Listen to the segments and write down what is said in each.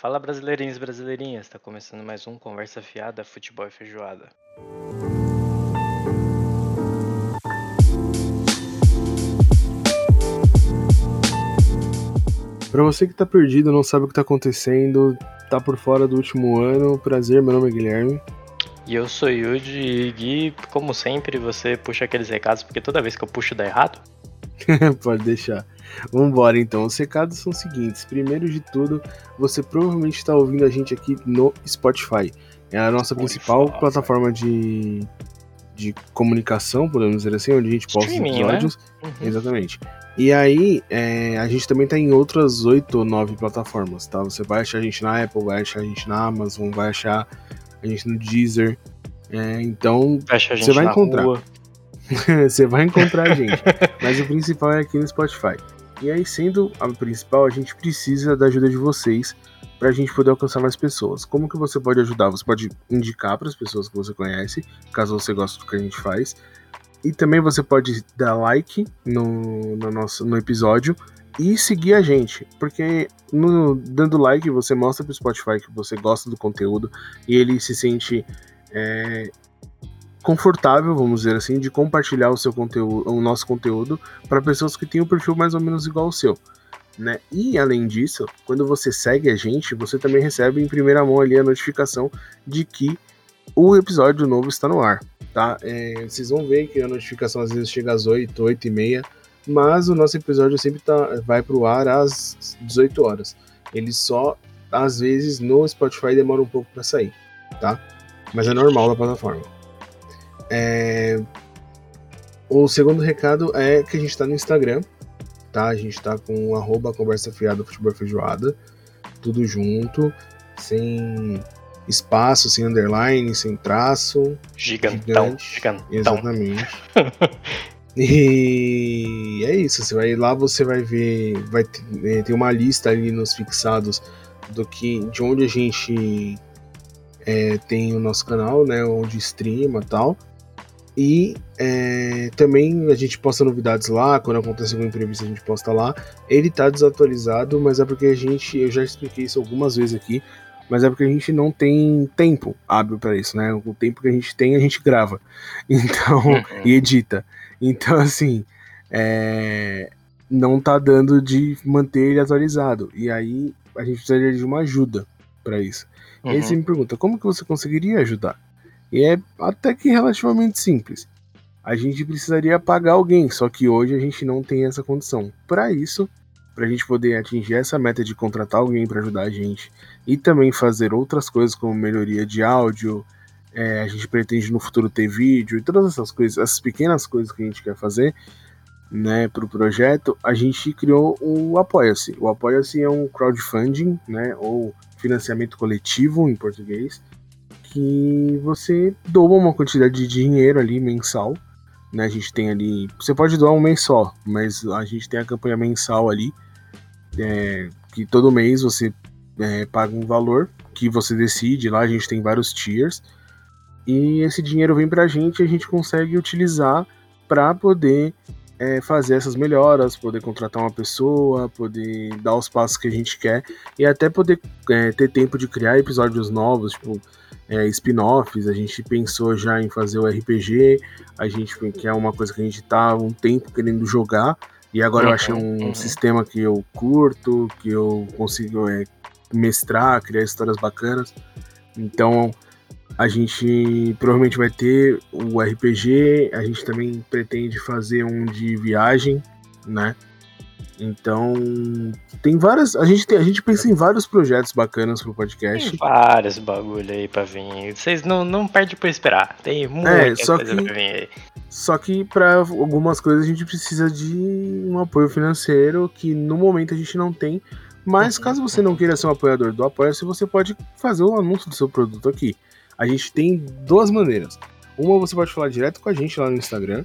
Fala brasileirinhos e brasileirinhas, tá começando mais um Conversa Fiada, Futebol e Feijoada. Pra você que tá perdido, não sabe o que tá acontecendo, tá por fora do último ano, prazer, meu nome é Guilherme. E eu sou Yuji e Gui, como sempre, você puxa aqueles recados, porque toda vez que eu puxo dá errado. Pode deixar. Vambora então. Os recados são os seguintes. Primeiro de tudo, você provavelmente está ouvindo a gente aqui no Spotify. É a nossa Spotify. principal plataforma de, de comunicação, podemos dizer assim, onde a gente posta Streaming, episódios. Né? Uhum. Exatamente. E aí, é, a gente também está em outras oito ou nove plataformas, tá? Você vai achar a gente na Apple, vai achar a gente na Amazon, vai achar a gente no Deezer. É, então, você vai encontrar. você vai encontrar a gente. Mas o principal é aqui no Spotify. E aí, sendo a principal, a gente precisa da ajuda de vocês para a gente poder alcançar mais pessoas. Como que você pode ajudar? Você pode indicar para as pessoas que você conhece, caso você goste do que a gente faz. E também você pode dar like no, no nosso no episódio e seguir a gente, porque no, dando like você mostra para o Spotify que você gosta do conteúdo e ele se sente é, confortável, vamos dizer assim, de compartilhar o seu conteúdo, o nosso conteúdo para pessoas que têm um perfil mais ou menos igual ao seu. Né? E além disso, quando você segue a gente, você também recebe em primeira mão ali a notificação de que o episódio novo está no ar, tá? É, vocês vão ver que a notificação às vezes chega às 8, 8 e meia, mas o nosso episódio sempre tá, vai pro ar às 18 horas. Ele só, às vezes, no Spotify demora um pouco para sair, tá? Mas é normal da plataforma. É... O segundo recado é que a gente está no Instagram, tá? A gente está com arroba conversa fiada futebol feijoada, tudo junto, sem espaço, sem underline, sem traço. Gigantão, gigante. gigantão. Exatamente. e é isso, você vai lá, você vai ver, vai ter, tem uma lista ali nos fixados do que, de onde a gente é, tem o nosso canal, né, onde streama tal. E é, também a gente posta novidades lá, quando acontece alguma entrevista a gente posta lá. Ele tá desatualizado, mas é porque a gente, eu já expliquei isso algumas vezes aqui, mas é porque a gente não tem tempo hábil para isso, né? O tempo que a gente tem, a gente grava. Então, uhum. e edita. Então, assim, é, não tá dando de manter ele atualizado. E aí a gente precisaria de uma ajuda para isso. Uhum. E aí você me pergunta, como que você conseguiria ajudar? E é até que relativamente simples. A gente precisaria pagar alguém, só que hoje a gente não tem essa condição. Para isso, para a gente poder atingir essa meta de contratar alguém para ajudar a gente e também fazer outras coisas como melhoria de áudio, é, a gente pretende no futuro ter vídeo e todas essas coisas, essas pequenas coisas que a gente quer fazer, né, para o projeto, a gente criou o Apoia-se. O Apoia-se é um crowdfunding, né, ou financiamento coletivo em português, que você doa uma quantidade de dinheiro ali mensal. Né? A gente tem ali. Você pode doar um mês só, mas a gente tem a campanha mensal ali. É, que todo mês você é, paga um valor que você decide. Lá a gente tem vários tiers. E esse dinheiro vem pra gente e a gente consegue utilizar para poder é, fazer essas melhoras, poder contratar uma pessoa, poder dar os passos que a gente quer e até poder é, ter tempo de criar episódios novos, tipo é, spin-offs, a gente pensou já em fazer o RPG, a gente que é uma coisa que a gente tá um tempo querendo jogar, e agora uhum, eu achei um uhum. sistema que eu curto, que eu consigo é, mestrar, criar histórias bacanas. Então a gente provavelmente vai ter o RPG, a gente também pretende fazer um de viagem, né? Então, tem várias. A gente, tem, a gente pensa em vários projetos bacanas pro podcast. Tem vários bagulho aí pra vir. Vocês não, não perdem por esperar. Tem muita é, só coisa que, pra vir aí. Só que para algumas coisas a gente precisa de um apoio financeiro que no momento a gente não tem. Mas uhum. caso você não queira ser um apoiador do Apoia-se, você pode fazer o anúncio do seu produto aqui. A gente tem duas maneiras. Uma você pode falar direto com a gente lá no Instagram.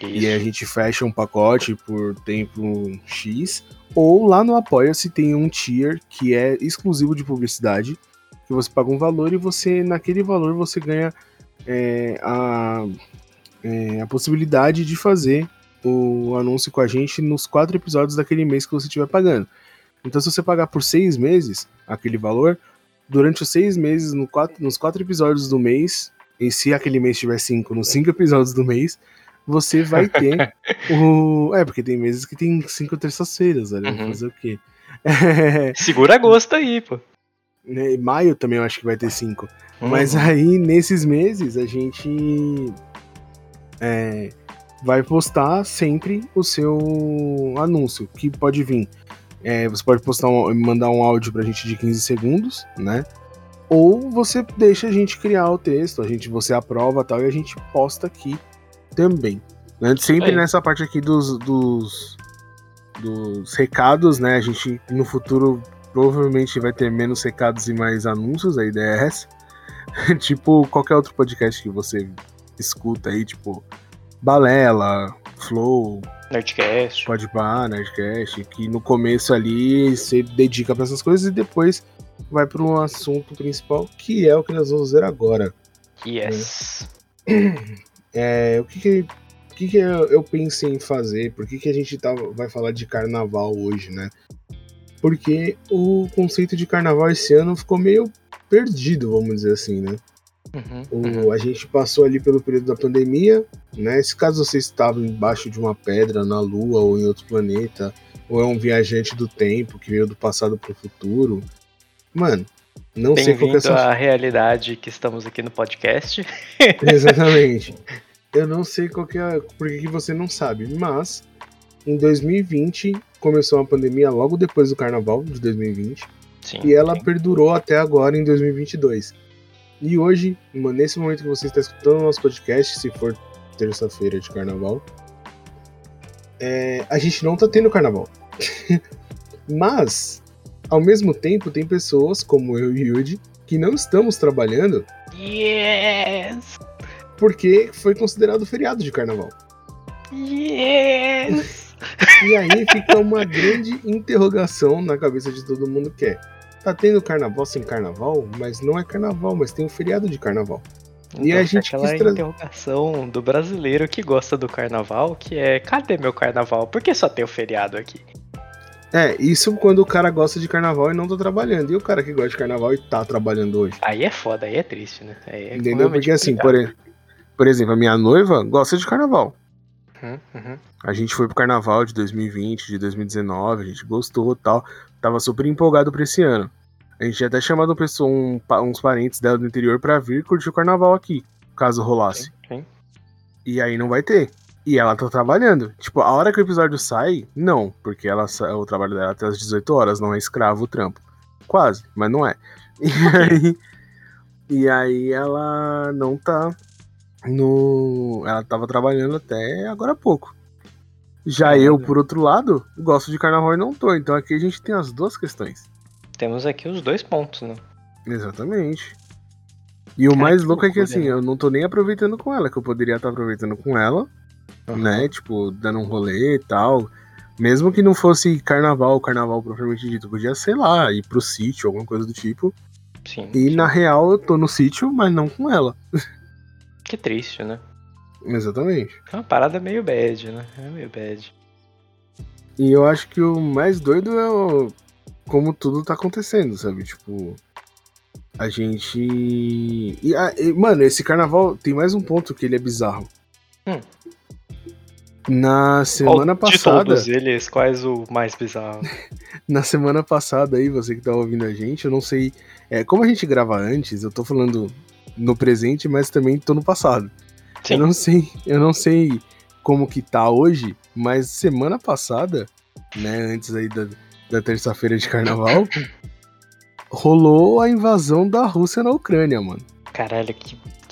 Isso. E aí a gente fecha um pacote por tempo X. Ou lá no Apoia-se tem um tier que é exclusivo de publicidade. Que você paga um valor e você, naquele valor, você ganha é, a, é, a possibilidade de fazer o anúncio com a gente nos quatro episódios daquele mês que você estiver pagando. Então, se você pagar por seis meses aquele valor, durante os seis meses, no quatro, nos quatro episódios do mês, e se aquele mês tiver cinco, nos cinco episódios do mês, você vai ter o. É, porque tem meses que tem cinco terças-feiras, olha, uhum. fazer o quê? Segura agosto aí, pô. Né, maio também eu acho que vai ter cinco. Uhum. Mas aí, nesses meses, a gente é, vai postar sempre o seu anúncio, que pode vir. É, você pode postar um, mandar um áudio pra gente de 15 segundos, né? Ou você deixa a gente criar o texto, a gente você aprova tal e a gente posta aqui também. Né? Sempre Aí. nessa parte aqui dos, dos, dos recados, né? A gente no futuro provavelmente vai ter menos recados e mais anúncios, a ideia é essa. tipo qualquer outro podcast que você escuta aí, tipo Balela, Flow, Nerdcast. Pode bar, Nerdcast, que no começo ali você dedica para essas coisas e depois vai para um assunto principal, que é o que nós vamos ver agora. Yes. É, o que que, que, que eu pensei em fazer? Por que, que a gente tá, vai falar de carnaval hoje, né? Porque o conceito de carnaval esse ano ficou meio perdido, vamos dizer assim, né? Uhum, o, uhum. A gente passou ali pelo período da pandemia, né? Se caso você estava embaixo de uma pedra na Lua ou em outro planeta, ou é um viajante do tempo que veio do passado para o futuro, mano, não sei qual é essa... a realidade que estamos aqui no podcast. Exatamente. Eu não sei qual que é, por que você não sabe, mas em 2020 começou a pandemia logo depois do carnaval de 2020 sim, e ela sim. perdurou até agora em 2022. E hoje, nesse momento que você está escutando o nosso podcast, se for terça-feira de carnaval, é, a gente não tá tendo carnaval. Mas, ao mesmo tempo, tem pessoas como eu e Yuji que não estamos trabalhando. Yes! Porque foi considerado feriado de carnaval. Yes! E aí fica uma grande interrogação na cabeça de todo mundo que é Tá tendo carnaval sem carnaval, mas não é carnaval, mas tem um feriado de carnaval. Então, e a gente aquela tra... interrogação do brasileiro que gosta do carnaval, que é, cadê meu carnaval? Por que só tem o feriado aqui? É, isso quando o cara gosta de carnaval e não tá trabalhando. E o cara que gosta de carnaval e tá trabalhando hoje? Aí é foda, aí é triste, né? É Entendeu? Porque assim, por, por, exemplo, a minha noiva gosta de carnaval. Uhum, uhum. A gente foi pro carnaval de 2020, de 2019, a gente gostou tal tava super empolgado pra esse ano. A gente tinha até chamado pessoa, um, uns parentes dela do interior pra vir curtir o carnaval aqui, caso rolasse. E aí não vai ter. E ela tá trabalhando. Tipo, a hora que o episódio sai, não, porque ela o trabalho dela é até as 18 horas, não é escravo o trampo. Quase, mas não é. E aí, e aí ela não tá no. Ela tava trabalhando até agora há pouco. Já eu, por outro lado, gosto de carnaval e não tô. Então aqui a gente tem as duas questões. Temos aqui os dois pontos, né? Exatamente. E o mais louco é que assim, eu não tô nem aproveitando com ela, que eu poderia estar aproveitando com ela, uhum. né? Tipo, dando um rolê e tal. Mesmo que não fosse carnaval, carnaval propriamente dito, podia, sei lá, ir pro sítio, alguma coisa do tipo. Sim. E sim. na real eu tô no sítio, mas não com ela. Que triste, né? Exatamente. É uma parada meio bad, né? É meio bad. E eu acho que o mais doido é o... como tudo tá acontecendo, sabe? Tipo, a gente. E, a, e, mano, esse carnaval tem mais um ponto que ele é bizarro. Hum. Na semana Qual passada. De todos eles, quais o mais bizarro? na semana passada aí, você que tá ouvindo a gente, eu não sei. É, como a gente grava antes, eu tô falando no presente, mas também tô no passado. Sim. Eu não sei, eu não sei como que tá hoje, mas semana passada, né, antes aí da, da terça-feira de carnaval, rolou a invasão da Rússia na Ucrânia, mano. Caralho, que, que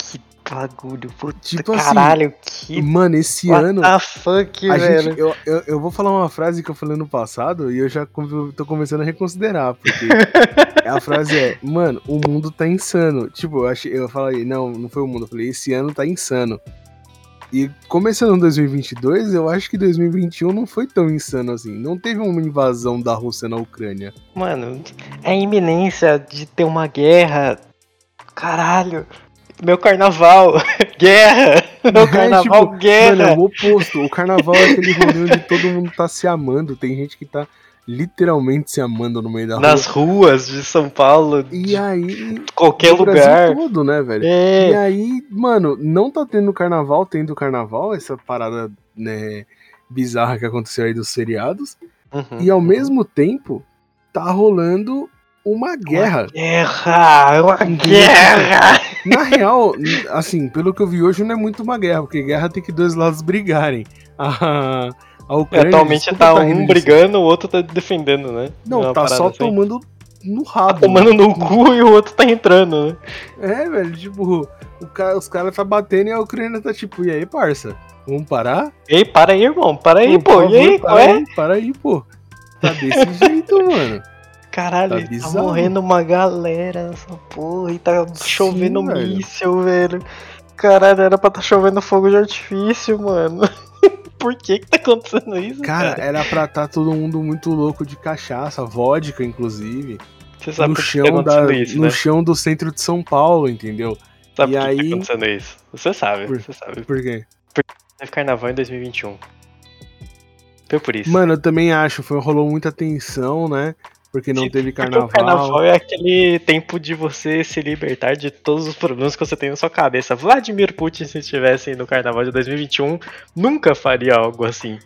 bagulho, puta tipo assim, caralho, assim, que... Mano, esse What ano... What the fuck, velho? Gente, eu, eu, eu, vou falar uma frase que eu falei no passado e eu já tô começando a reconsiderar, porque a frase é, mano, o mundo tá insano. Tipo, eu, achei, eu falei, não, não foi o mundo, eu falei, esse ano tá insano. E começando em 2022, eu acho que 2021 não foi tão insano assim. Não teve uma invasão da Rússia na Ucrânia. Mano, é a iminência de ter uma guerra. Caralho. Meu carnaval, guerra! Meu carnaval, é, tipo, guerra! Mano, é o oposto. O carnaval é aquele rolê onde todo mundo tá se amando. Tem gente que tá literalmente se amando no meio da Nas rua. ruas de São Paulo, E de aí. qualquer no Brasil lugar. todo, né, velho? E É, aí, mano, não tá tendo carnaval, tendo carnaval, essa parada, né, bizarra que aconteceu aí dos feriados. uhum. E ao mesmo tempo, tá rolando uma guerra. Guerra! Uma guerra! Na real, assim, pelo que eu vi hoje, não é muito uma guerra, porque guerra tem que dois lados brigarem. A, a Ucrânia. Atualmente tá tá um disso. brigando, o outro tá defendendo, né? Não, Uma tá só assim. tomando no rabo. Tomando no cu e o outro tá entrando, né? É, velho, tipo, cara, os caras tá batendo e a Ucrânia tá tipo, e aí, parça? Vamos parar? Ei, para aí, irmão. Para aí, pô. favor, E aí, qual para é? aí, para aí, pô. Tá desse jeito, mano. Caralho, Tá tá, morrendo uma galera nessa porra e tá chovendo velho. míssil, velho. Caralho, era pra tá chovendo fogo de artifício, mano. Por que que tá acontecendo isso, Cara, cara? era pra tá todo mundo muito louco de cachaça, vodka, inclusive. Você sabe no que chão, tá da, isso, no né? chão do centro de São Paulo, entendeu? Sabe e por que aí- tá acontecendo isso? Você sabe, Por- você sabe. Por quê? Teve carnaval em 2021. Foi por isso. Mano, eu também acho, foi, rolou muita tensão, né? Porque não Sim, teve Porque carnaval. o carnaval é aquele tempo de você se libertar de todos os problemas que você tem na sua cabeça. Vladimir Putin, se estivesse no carnaval de 2021, nunca faria algo assim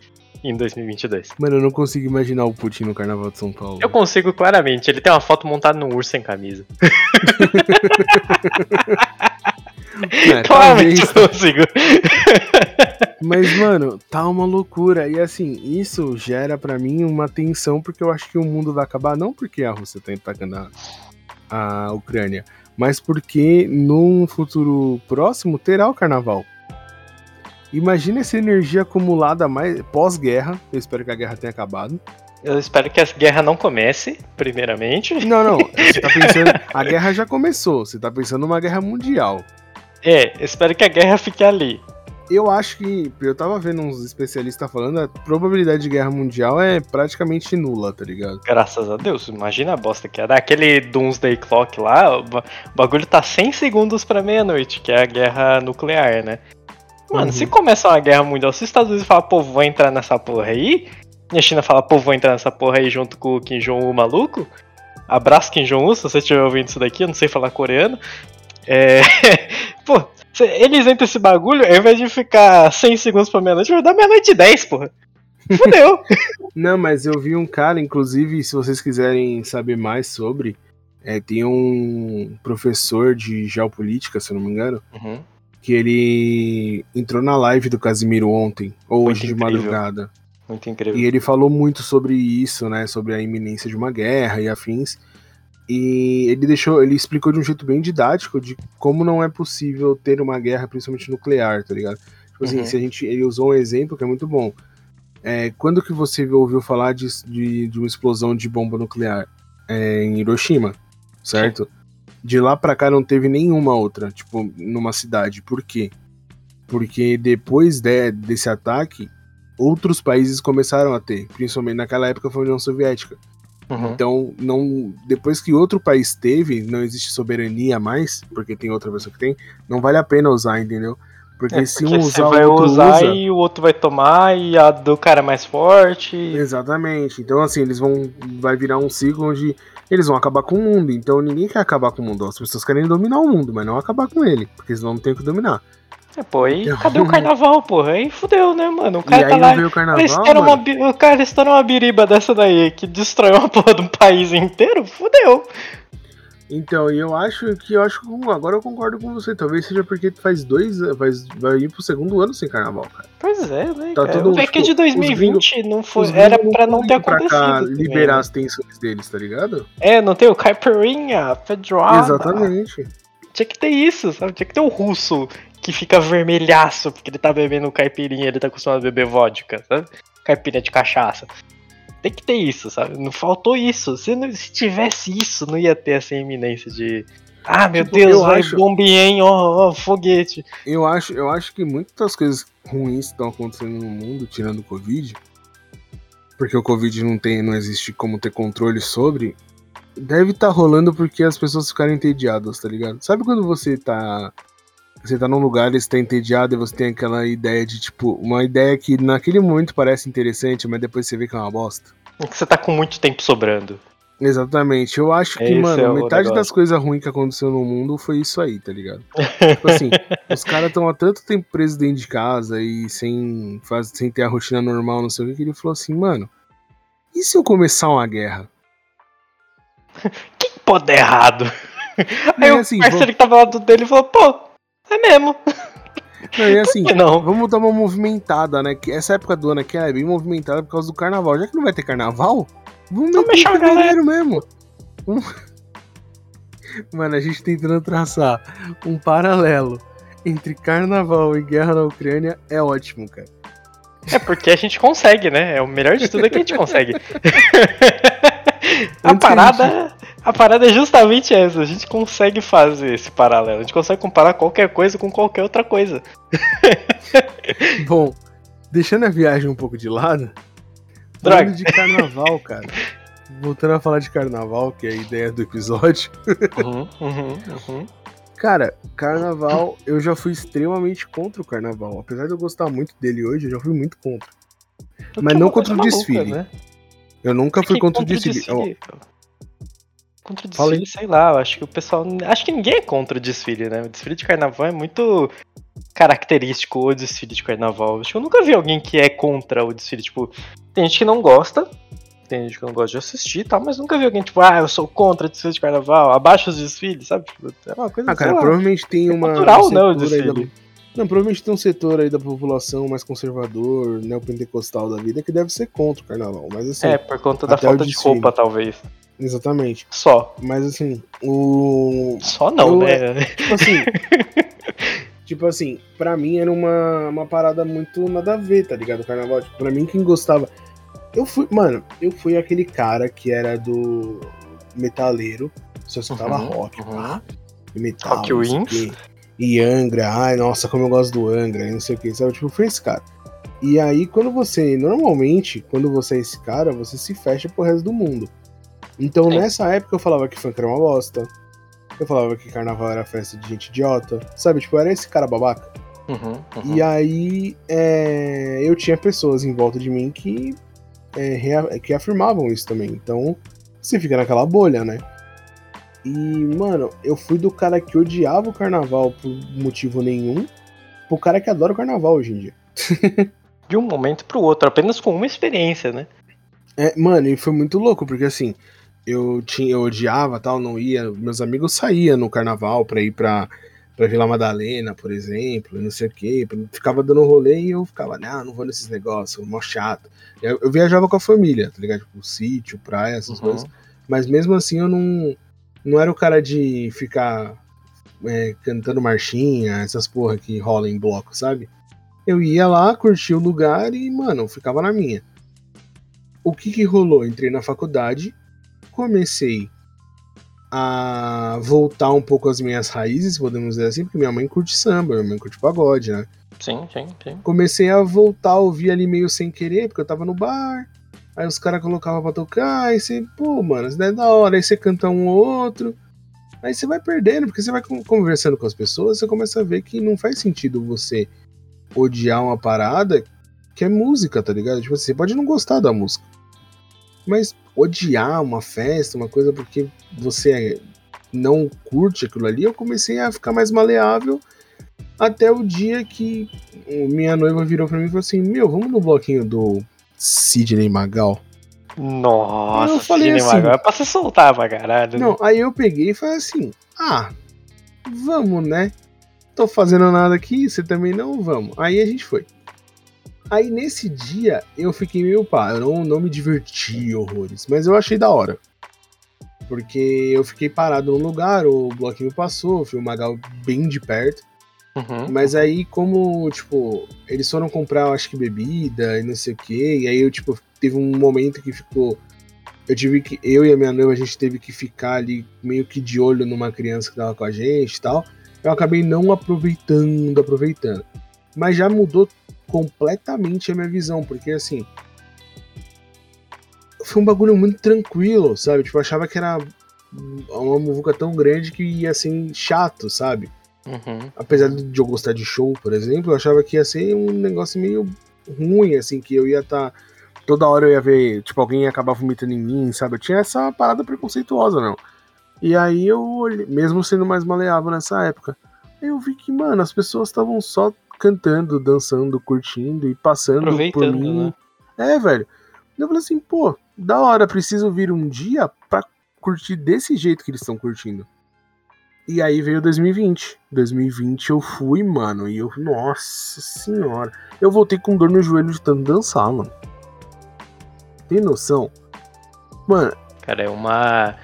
em 2022. Mano, eu não consigo imaginar o Putin no carnaval de São Paulo. Eu consigo claramente, ele tem uma foto montada num urso sem camisa. É, claramente talvez, eu consigo. Mas, mano, tá uma loucura. E assim, isso gera pra mim uma tensão, porque eu acho que o mundo vai acabar, não porque a Rússia tá atacando a, a Ucrânia, mas porque num futuro próximo terá o carnaval. Imagina essa energia acumulada mais pós-guerra. Eu espero que a guerra tenha acabado. Eu espero que a guerra não comece, primeiramente. Não, não. Você tá pensando. A guerra já começou. Você tá pensando numa guerra mundial. É, espero que a guerra fique ali. Eu acho que. Eu tava vendo uns especialistas falando, a probabilidade de guerra mundial é praticamente nula, tá ligado? Graças a Deus, imagina a bosta que é. Aquele Doomsday Clock lá, o ba- o bagulho tá 100 segundos pra meia-noite, que é a guerra nuclear, né? Mano, Uhum. se começar uma guerra mundial, se os Estados Unidos falar, pô, vou entrar nessa porra aí, e a China falar, pô, vou entrar nessa porra aí junto com o Kim Jong-un maluco, abraço Kim Jong-un, se você estiver ouvindo isso daqui, eu não sei falar coreano, é... pô, eles entram esse bagulho, ao invés de ficar 100 segundos pra meia-noite, vai dar meia-noite e 10, porra. Fudeu. Não, mas eu vi um cara, inclusive, se vocês quiserem saber mais sobre, é, tem um professor de geopolítica, se eu não me engano, Uhum. que ele entrou na live do Casimiro ontem, ou Muito hoje de madrugada. Muito incrível. E ele falou muito sobre isso, né? Sobre a iminência de uma guerra e afins. E ele deixou, ele explicou de um jeito bem didático de como não é possível ter uma guerra, principalmente nuclear, tá ligado? Tipo assim, Uhum. se a gente. Ele usou um exemplo que é muito bom. É, quando que você ouviu falar de, de, de uma explosão de bomba nuclear? É, em Hiroshima, certo? De lá pra cá não teve nenhuma outra, tipo, numa cidade. Por quê? Porque depois de- desse ataque, outros países começaram a ter, principalmente naquela época foi a União Soviética. Uhum. Então, não, depois que outro país teve, não existe soberania mais, porque tem outra pessoa que tem, não vale a pena usar, entendeu? Porque É, se porque um você usar, vai usar usa. e o outro vai tomar e a do cara é mais forte. Exatamente. Então, assim, eles vão. Vai virar um ciclo onde eles vão acabar com o mundo. Então, ninguém quer acabar com o mundo. As pessoas querem dominar o mundo, mas não acabar com ele, porque senão não tem o que dominar. É, pô, aí cadê o carnaval, porra? Aí fudeu, né, mano? O e cara aí tá não lá. veio o carnaval. uma, o cara estoura uma biriba dessa daí que destrói uma porra de um país inteiro, fudeu. Então, e eu acho que eu acho que agora eu concordo com você. Talvez seja porque faz dois faz, vai ir pro segundo ano sem carnaval, cara. Pois é, né, Tá cara? todo- o é que tipo, de os 2020 não foi, era pra não ter vir pra acontecido. cá também, liberar né? as tensões deles, tá ligado? É, não tem o Caipirinha, Pedroada. Exatamente. Tinha que ter isso, sabe? Tinha que ter o russo que fica vermelhaço porque ele tá bebendo caipirinha, ele tá acostumado a beber vodka, sabe? Caipirinha de cachaça. Tem que ter isso, sabe? Não faltou isso. Se, não- se tivesse isso, não ia ter essa iminência de. Ah, meu Tipo, Deus, eu vai acho- bombien, ó, ó, foguete. Eu acho, eu acho que muitas coisas ruins estão acontecendo no mundo, tirando o Covid, porque o Covid não tem, não existe como ter controle sobre. Deve estar rolando porque as pessoas ficaram entediadas, tá ligado? Sabe quando você tá. Você tá num lugar e você tá entediado e você tem aquela ideia de, tipo, uma ideia que naquele momento parece interessante, mas depois você vê que é uma bosta? É que você tá com muito tempo sobrando. Exatamente. Eu acho que, Esse mano, é metade negócio. das coisas ruins que aconteceu no mundo foi isso aí, tá ligado? tipo assim, os caras estão há tanto tempo presos dentro de casa e sem, faz, sem ter a rotina normal, não sei o que, que ele falou assim, mano, e se eu começar uma guerra? Que pode dar errado? Aí e o assim, parceiro que tava lá do dele falou, pô, é mesmo. Não, e assim, não? vamos dar uma movimentada, né? Que essa época do ano aqui é bem movimentada por causa do carnaval. Já que não vai ter carnaval, vamos deixar em a galera. fevereiro mesmo. Vamos- Mano, a gente tentando traçar um paralelo entre carnaval e guerra na Ucrânia é ótimo, cara. É porque a gente consegue, né? É o melhor de tudo é que a gente consegue. a parada, a parada é justamente essa. A gente consegue fazer esse paralelo. A gente consegue comparar qualquer coisa com qualquer outra coisa. Bom, deixando a viagem um pouco de lado, Droga. falando de carnaval, cara. Voltando a falar de carnaval, que é a ideia do episódio. Uhum, uhum, uhum. Cara, carnaval, eu já fui extremamente contra o carnaval. Apesar de eu gostar muito dele hoje, eu já fui muito contra. Mas não contra o maluca, desfile. né? Eu nunca fui Que contra o desfile. Ó, Contra o desfile, sei lá, eu acho que o pessoal. Acho que ninguém é contra o desfile, né? O desfile de carnaval é muito característico o desfile de carnaval. Acho que eu nunca vi alguém que é contra o desfile. Tipo, tem gente que não gosta, tem gente que não gosta de assistir e tal, mas nunca vi alguém, tipo, ah, eu sou contra o desfile de carnaval, abaixo os desfiles, sabe? Tipo, é uma coisa ah, cara, sei lá. provavelmente tem é uma. cultural, um né, o da- desfile. Não, provavelmente tem um setor aí da população mais conservador, neopentecostal da vida, que deve ser contra o carnaval. Mas assim, É, por conta da falta de roupa, talvez. Exatamente. Só. Mas assim, o. Só não, Eu- né? Tipo assim. tipo assim, pra mim era uma, uma parada muito nada a ver, tá ligado? O carnaval. Tipo, pra mim, quem gostava. Eu fui. Mano, eu fui aquele cara que era do metaleiro. Só escutava Uhum, rock, uhum. pá. E metal. Rock Wings. E Angra, ai, nossa, como eu gosto do Angra, e não sei o que, sabe? Tipo, foi esse cara. E aí, quando você, normalmente, quando você é esse cara, você se fecha pro resto do mundo. Então, Sim. nessa época, eu falava que funk era uma bosta. Eu falava que carnaval era festa de gente idiota. Sabe, tipo, era esse cara babaca. Uhum, uhum. E aí, é, eu tinha pessoas em volta de mim que, é, que afirmavam isso também. Então, você fica naquela bolha, né? E, mano, eu fui do cara que odiava o carnaval por motivo nenhum, pro cara que adora o carnaval hoje em dia. De um momento pro outro, apenas com uma experiência, né? É, mano, e foi muito louco, porque assim, eu tinha, eu odiava tal, não ia. Meus amigos saíam no carnaval pra ir pra, pra Vila Madalena, por exemplo, não sei o quê. Ficava dando rolê e eu ficava, não, não vou nesses negócios, mó chato. Eu, eu viajava com a família, tá ligado? Tipo, sítio, praia, essas Uhum. coisas. Mas mesmo assim eu não, não era o cara de ficar é, cantando marchinha, essas porra que rola em bloco, sabe? Eu ia lá, curtia o lugar e, mano, eu ficava na minha. O que que rolou? Entrei na faculdade, comecei a voltar um pouco às minhas raízes, podemos dizer assim, porque minha mãe curte samba, minha mãe curte pagode, né? Sim, sim, sim. comecei a voltar a ouvir ali meio sem querer, porque eu tava no bar. Aí os caras colocavam pra tocar, aí você, pô, mano, isso daí é da hora, aí você canta um ou outro. Aí você vai perdendo, porque você vai con- conversando com as pessoas, você começa a ver que não faz sentido você odiar uma parada que é música, tá ligado? Tipo assim, você pode não gostar da música. Mas odiar uma festa, uma coisa porque você não curte aquilo ali, eu comecei a ficar mais maleável até o dia que minha noiva virou pra mim e falou assim: Meu, vamos no bloquinho do Sidney Magal? Nossa, Eu falei Sidney assim- Magal, é pra se soltar pra caralho. né? Não, aí eu peguei e falei assim: Ah, vamos, né? Tô fazendo nada aqui, você também não? Vamos. Aí a gente foi. Aí nesse dia eu fiquei meio pá, eu não, não me diverti horrores, mas eu achei da hora. Porque eu fiquei parado num lugar, o bloquinho passou, fui o Magal bem de perto. Uhum. Mas aí, como, tipo, eles foram comprar, eu acho que bebida e não sei o quê, e aí eu, tipo, teve um momento que ficou. Eu tive que. Eu e a minha noiva, a gente teve que ficar ali meio que de olho numa criança que tava com a gente e tal. Eu acabei não aproveitando, aproveitando. Mas já mudou completamente a minha visão, porque assim. Foi um bagulho muito tranquilo, sabe? Tipo, eu achava que era uma muvuca tão grande que ia ser chato, sabe? Uhum. apesar de eu gostar de show, por exemplo, eu achava que ia ser um negócio meio ruim, assim, que eu ia estar toda hora eu ia ver, tipo, alguém ia acabar vomitando em mim, sabe? Eu tinha essa parada preconceituosa, não. E aí eu, mesmo sendo mais maleável nessa época, eu vi que, mano, as pessoas estavam só cantando, dançando, curtindo e passando por mim. Né? É, velho. Eu falei assim, pô, da hora, preciso vir um dia pra curtir desse jeito que eles estão curtindo. E aí veio 2020. 2020 eu fui, mano, e eu, nossa senhora, eu voltei com dor no joelho de tanto dançar, mano. Tem noção? Mano. Cara, é uma.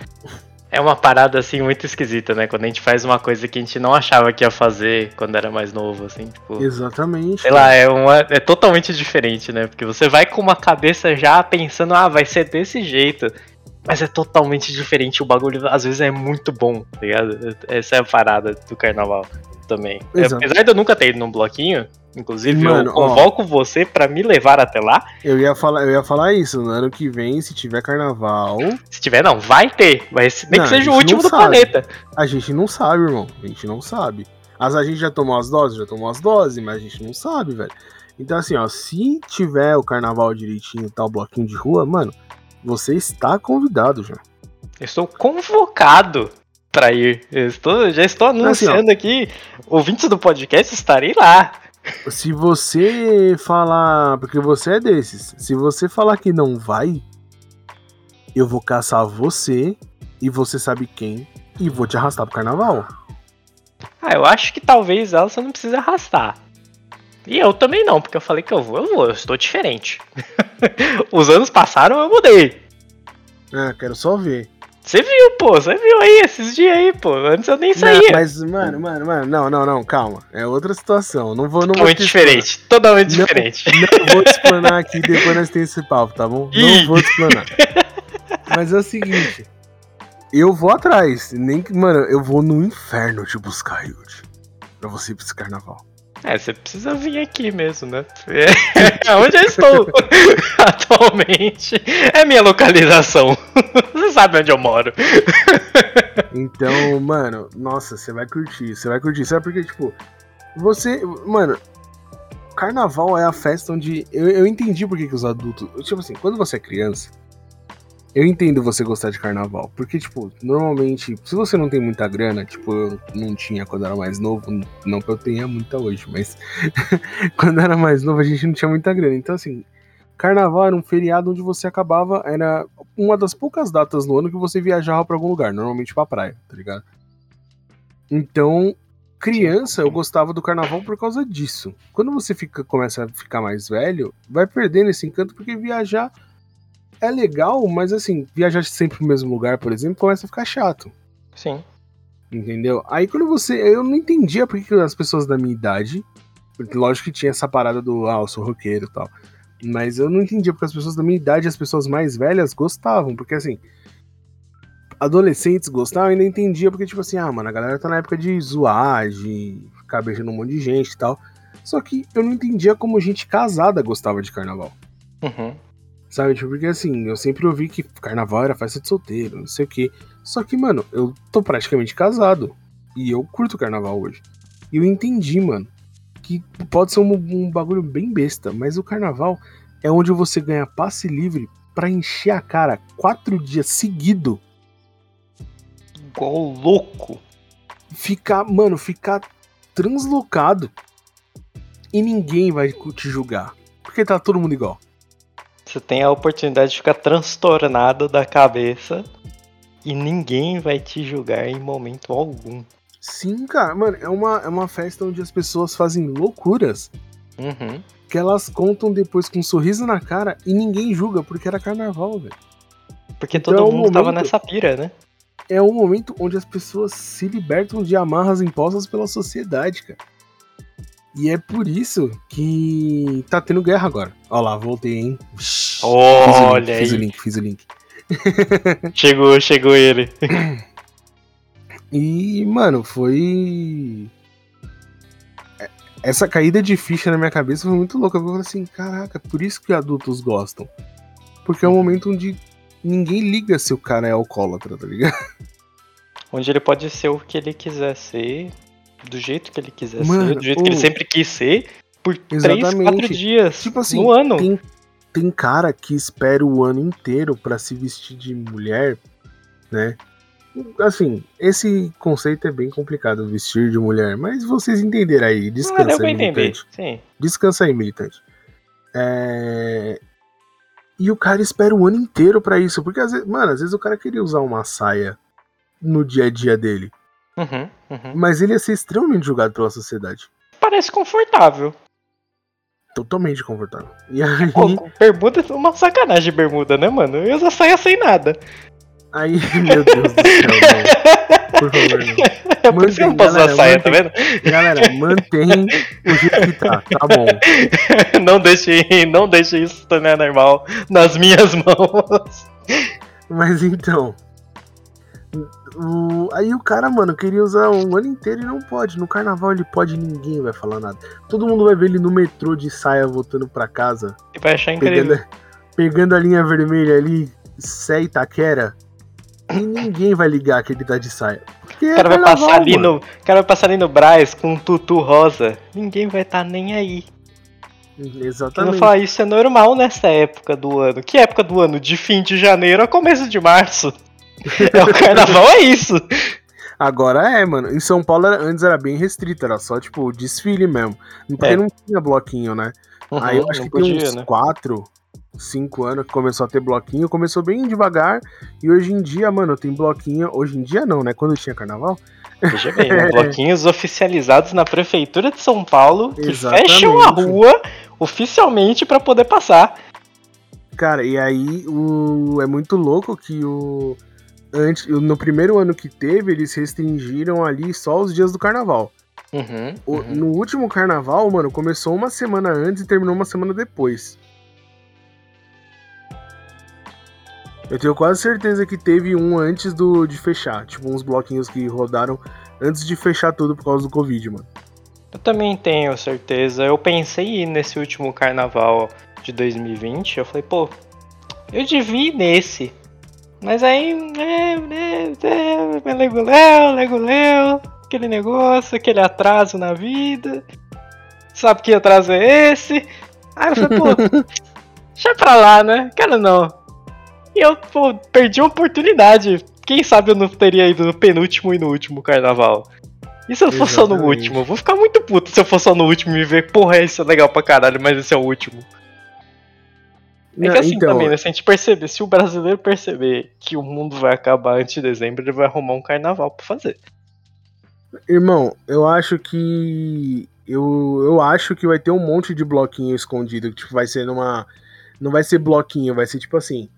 É uma parada assim muito esquisita, né? Quando a gente faz uma coisa que a gente não achava que ia fazer quando era mais novo, assim, tipo. Exatamente. Sei lá, é, uma, é totalmente diferente, né? Porque você vai com uma cabeça já pensando, ah, vai ser desse jeito. Mas é totalmente diferente. O bagulho às vezes é muito bom, tá ligado? Essa é a parada do carnaval também. Exato. Apesar de eu nunca ter ido num bloquinho, inclusive Mano, eu convoco ó, você para me levar até lá. Eu ia falar, eu ia falar isso, no ano que vem, se tiver carnaval. Se tiver, não, vai ter. Mas nem não, que seja o último do sabe. planeta. A gente não sabe, irmão. A gente não sabe. As, a gente já tomou as doses, já tomou as doses, mas a gente não sabe, velho. Então, assim, ó, se tiver o carnaval direitinho e tal, bloquinho de rua, mano, você está convidado já. estou convocado para ir. estou, já estou anunciando assim, aqui. Ouvintes do podcast, estarei lá. Se você falar. Porque você é desses. Se você falar que não vai, eu vou caçar você e você sabe quem e vou te arrastar pro carnaval. Ah, eu acho que talvez ela você não precisa arrastar. E eu também não, porque eu falei que eu vou, eu vou, eu estou diferente. Os anos passaram, eu mudei. Ah, quero só ver. Você viu, pô, você viu aí esses dias aí, pô. Antes eu nem saía. Não, mas, mano, mano, mano, não, não, não, calma. É outra situação. Não vou, não totalmente vou diferente, totalmente não, diferente. Não vou te explanar aqui, depois nós temos esse papo, tá bom? Ih. Não vou te explanar. mas é o seguinte. Eu vou atrás. Nem que, mano, eu vou no inferno te buscar, Yuri. Pra você ir pra esse carnaval. É, você precisa vir aqui mesmo, né? É onde eu estou atualmente. É minha localização. Você sabe onde eu moro. Então, mano, nossa, você vai curtir. Você vai curtir. Sabe porque, tipo, você. Mano, carnaval é a festa onde. Eu, eu entendi por que os adultos. Tipo assim, quando você é criança eu entendo você gostar de carnaval, porque, tipo, normalmente, se você não tem muita grana, tipo, eu não tinha quando era mais novo, não que eu tenha muita hoje, mas quando era mais novo a gente não tinha muita grana. Então, assim, carnaval era um feriado onde você acabava, era uma das poucas datas no ano que você viajava para algum lugar, normalmente pra praia, tá ligado? Então, criança, eu gostava do carnaval por causa disso. Quando você fica, começa a ficar mais velho, vai perdendo esse encanto, porque viajar é legal, mas assim, viajar sempre pro mesmo lugar, por exemplo, começa a ficar chato. Sim. Entendeu? Aí quando você. Eu não entendia porque que as pessoas da minha idade. Lógico que tinha essa parada do, ah, eu sou roqueiro e tal. Mas eu não entendia porque as pessoas da minha idade, as pessoas mais velhas, gostavam. Porque assim. Adolescentes gostavam, eu ainda entendia porque, tipo assim, ah, mano, a galera tá na época de zoar, de ficar beijando um monte de gente e tal. Só que eu não entendia como gente casada gostava de carnaval. Uhum. Sabe? Tipo, porque assim, eu sempre ouvi que carnaval era festa de solteiro, não sei o quê. Só que, mano, eu tô praticamente casado. E eu curto carnaval hoje. E eu entendi, mano, que pode ser um, um bagulho bem besta, mas o carnaval é onde você ganha passe livre para encher a cara quatro dias seguido. Igual louco. Ficar, mano, ficar translocado. E ninguém vai te julgar. Porque tá todo mundo igual. Você tem a oportunidade de ficar transtornado da cabeça e ninguém vai te julgar em momento algum. Sim, cara, mano, é uma, é uma festa onde as pessoas fazem loucuras uhum. que elas contam depois com um sorriso na cara e ninguém julga porque era carnaval, velho. Porque então, todo é um mundo momento, tava nessa pira, né? É um momento onde as pessoas se libertam de amarras impostas pela sociedade, cara. E é por isso que tá tendo guerra agora. Ó lá, voltei, hein? Olha fiz o link, Fiz o link, fiz o link. chegou, chegou ele. E, mano, foi. Essa caída de ficha na minha cabeça foi muito louca. Eu falei assim, caraca, por isso que adultos gostam. Porque é um momento onde ninguém liga se o cara é alcoólatra, tá ligado? Onde ele pode ser o que ele quiser ser, do jeito que ele quiser Mano, ser, do jeito que ele sempre quis ser, por Exatamente. 3, 4 dias tipo assim, no ano. Tem, tem cara que espera o ano inteiro para se vestir de mulher, né? Assim, esse conceito é bem complicado, vestir de mulher, mas vocês entenderam aí. Descansa ah, aí, militante. Sim. Descansa aí, militante. É... E o cara espera o ano inteiro para isso, porque às vezes, mano, às vezes o cara queria usar uma saia no dia a dia dele. Uhum, uhum. Mas ele ia ser extremamente julgado pela sociedade. Parece confortável. Totalmente confortável. E aí... Pô, bermuda é uma sacanagem bermuda, né, mano? Eu uso saia sem nada. Aí, meu Deus do céu, não. Por favor, não. É por eu não posso galera, usar saia, tá mantém, tá vendo? Galera, mantém o jeito que tá, tá bom. Não deixe, não deixe isso tornar normal nas minhas mãos. Mas então. O, aí o cara, mano, queria usar um ano inteiro e não pode. No carnaval ele pode ninguém vai falar nada. Todo mundo vai ver ele no metrô de saia voltando pra casa. E vai achar incrível. Pegando, pegando a linha vermelha ali, Sé Itaquera e ninguém vai ligar que ele tá de saia. Porque o cara, é vai passar ali no, o cara vai passar ali no Braz com um tutu rosa. Ninguém vai estar tá nem aí. Exatamente. não falar isso é normal nessa época do ano. Que época do ano? De fim de janeiro a começo de março. É o carnaval é isso. Agora é, mano. Em São Paulo antes era bem restrito, era só tipo desfile mesmo. Porque é. não tinha bloquinho, né? Uhum, Aí eu acho que podia, tem uns né? quatro cinco anos que começou a ter bloquinho, começou bem devagar e hoje em dia, mano, tem bloquinho. Hoje em dia não, né? Quando tinha carnaval. Veja bem, né? bloquinhos oficializados na prefeitura de São Paulo que Exatamente. fecham a rua oficialmente para poder passar. Cara, e aí o é muito louco que o antes no primeiro ano que teve eles restringiram ali só os dias do carnaval. Uhum, uhum. O, no último carnaval, mano, começou uma semana antes e terminou uma semana depois. Eu tenho quase certeza que teve um antes do de fechar, tipo uns bloquinhos que rodaram antes de fechar tudo por causa do Covid, mano. Eu também tenho certeza. Eu pensei nesse último carnaval de 2020, eu falei, pô, eu devia ir nesse. Mas aí, né, né, né, leguléu, leguléu, aquele negócio, aquele atraso na vida. Sabe que atraso é esse? Aí eu falei, pô, deixa pra lá, né? Quero não. E eu, pô, perdi uma oportunidade. Quem sabe eu não teria ido no penúltimo e no último carnaval. E se eu for só no último? Eu vou ficar muito puto se eu for só no último e ver, porra, isso é legal pra caralho, mas esse é o último. É que assim então... também, né? Se a gente perceber, se o brasileiro perceber que o mundo vai acabar antes de dezembro, ele vai arrumar um carnaval pra fazer. Irmão, eu acho que. Eu, eu acho que vai ter um monte de bloquinho escondido. Que tipo, vai ser numa. Não vai ser bloquinho, vai ser tipo assim.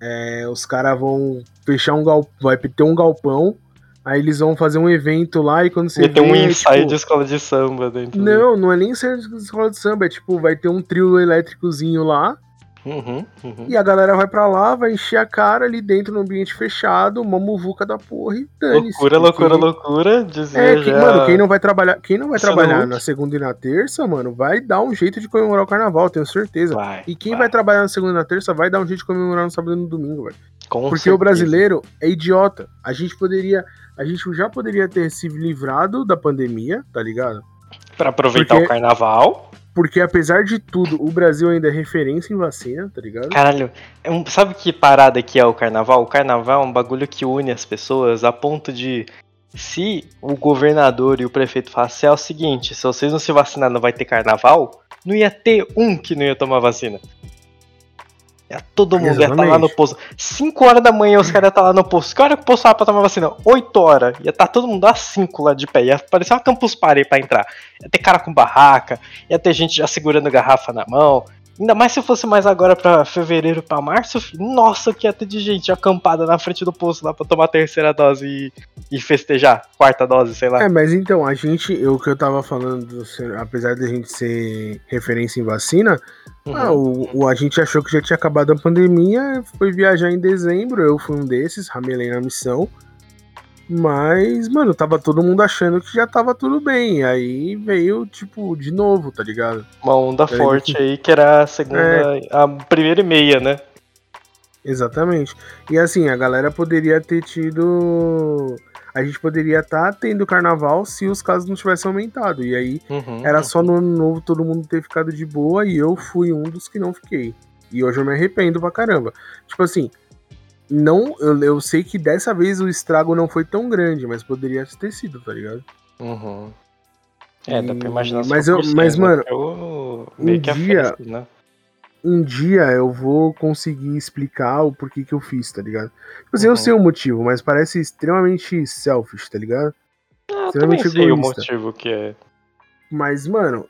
É, os caras vão fechar um galpão, vai ter um galpão, aí eles vão fazer um evento lá e quando você. Vai ter um ensaio tipo, de escola de samba dentro. Não, não é nem ser de escola de samba, é tipo, vai ter um trio elétricozinho lá. Uhum, uhum. E a galera vai para lá, vai encher a cara ali dentro no ambiente fechado, uma muvuca da porra e dane Loucura, loucura, loucura. Dizia é, que, já... mano, quem não vai trabalhar, quem não vai Isso trabalhar na segunda e na terça, mano, vai dar um jeito de comemorar o carnaval, tenho certeza. Vai, e quem vai. vai. trabalhar na segunda e na terça vai dar um jeito de comemorar no sábado e no domingo, velho. Porque certeza. o brasileiro é idiota. A gente poderia, a gente já poderia ter se livrado da pandemia, tá ligado? Para aproveitar Porque... o carnaval. Porque apesar de tudo, o Brasil ainda é referência em vacina, tá ligado? Caralho, é um, sabe que parada que é o carnaval? O carnaval é um bagulho que une as pessoas a ponto de. Se o governador e o prefeito falassem é o seguinte, se vocês não se vacinar não vai ter carnaval, não ia ter um que não ia tomar vacina. É, todo mundo Exatamente. ia estar tá lá no posto. 5 horas da manhã os caras iam estar tá lá no posto. Que hora que o posto vai pra tomar vacina? 8 horas. Ia estar tá todo mundo às 5 lá de pé. Ia parecer uma campus party pra entrar. Ia ter cara com barraca. Ia ter gente já segurando garrafa na mão. Ainda mais se fosse mais agora para fevereiro para março, nossa, que ia ter de gente acampada na frente do posto lá pra tomar a terceira dose e, e festejar, quarta dose, sei lá. É, mas então, a gente, o que eu tava falando, apesar de a gente ser referência em vacina, uhum. ah, o, o, a gente achou que já tinha acabado a pandemia, foi viajar em dezembro, eu fui um desses, ramelei na missão. Mas, mano, tava todo mundo achando que já tava tudo bem. Aí veio, tipo, de novo, tá ligado? Uma onda aí, forte aí, que era a segunda. É... A primeira e meia, né? Exatamente. E assim, a galera poderia ter tido. A gente poderia estar tá tendo carnaval se os casos não tivessem aumentado. E aí uhum, era uhum. só no ano novo todo mundo ter ficado de boa e eu fui um dos que não fiquei. E hoje eu me arrependo pra caramba. Tipo assim, não, eu, eu sei que dessa vez o estrago não foi tão grande, mas poderia ter sido, tá ligado? Uhum. É, dá pra imaginar Mas eu- mas, mano, eu meio um que dia- afeto, né? Um dia eu vou conseguir explicar o porquê que eu fiz, tá ligado? Tipo assim, eu Uhum. sei o motivo, mas parece extremamente selfish, tá ligado? Ah, eu também extremamente sei o egoísta. motivo que é. Mas, mano,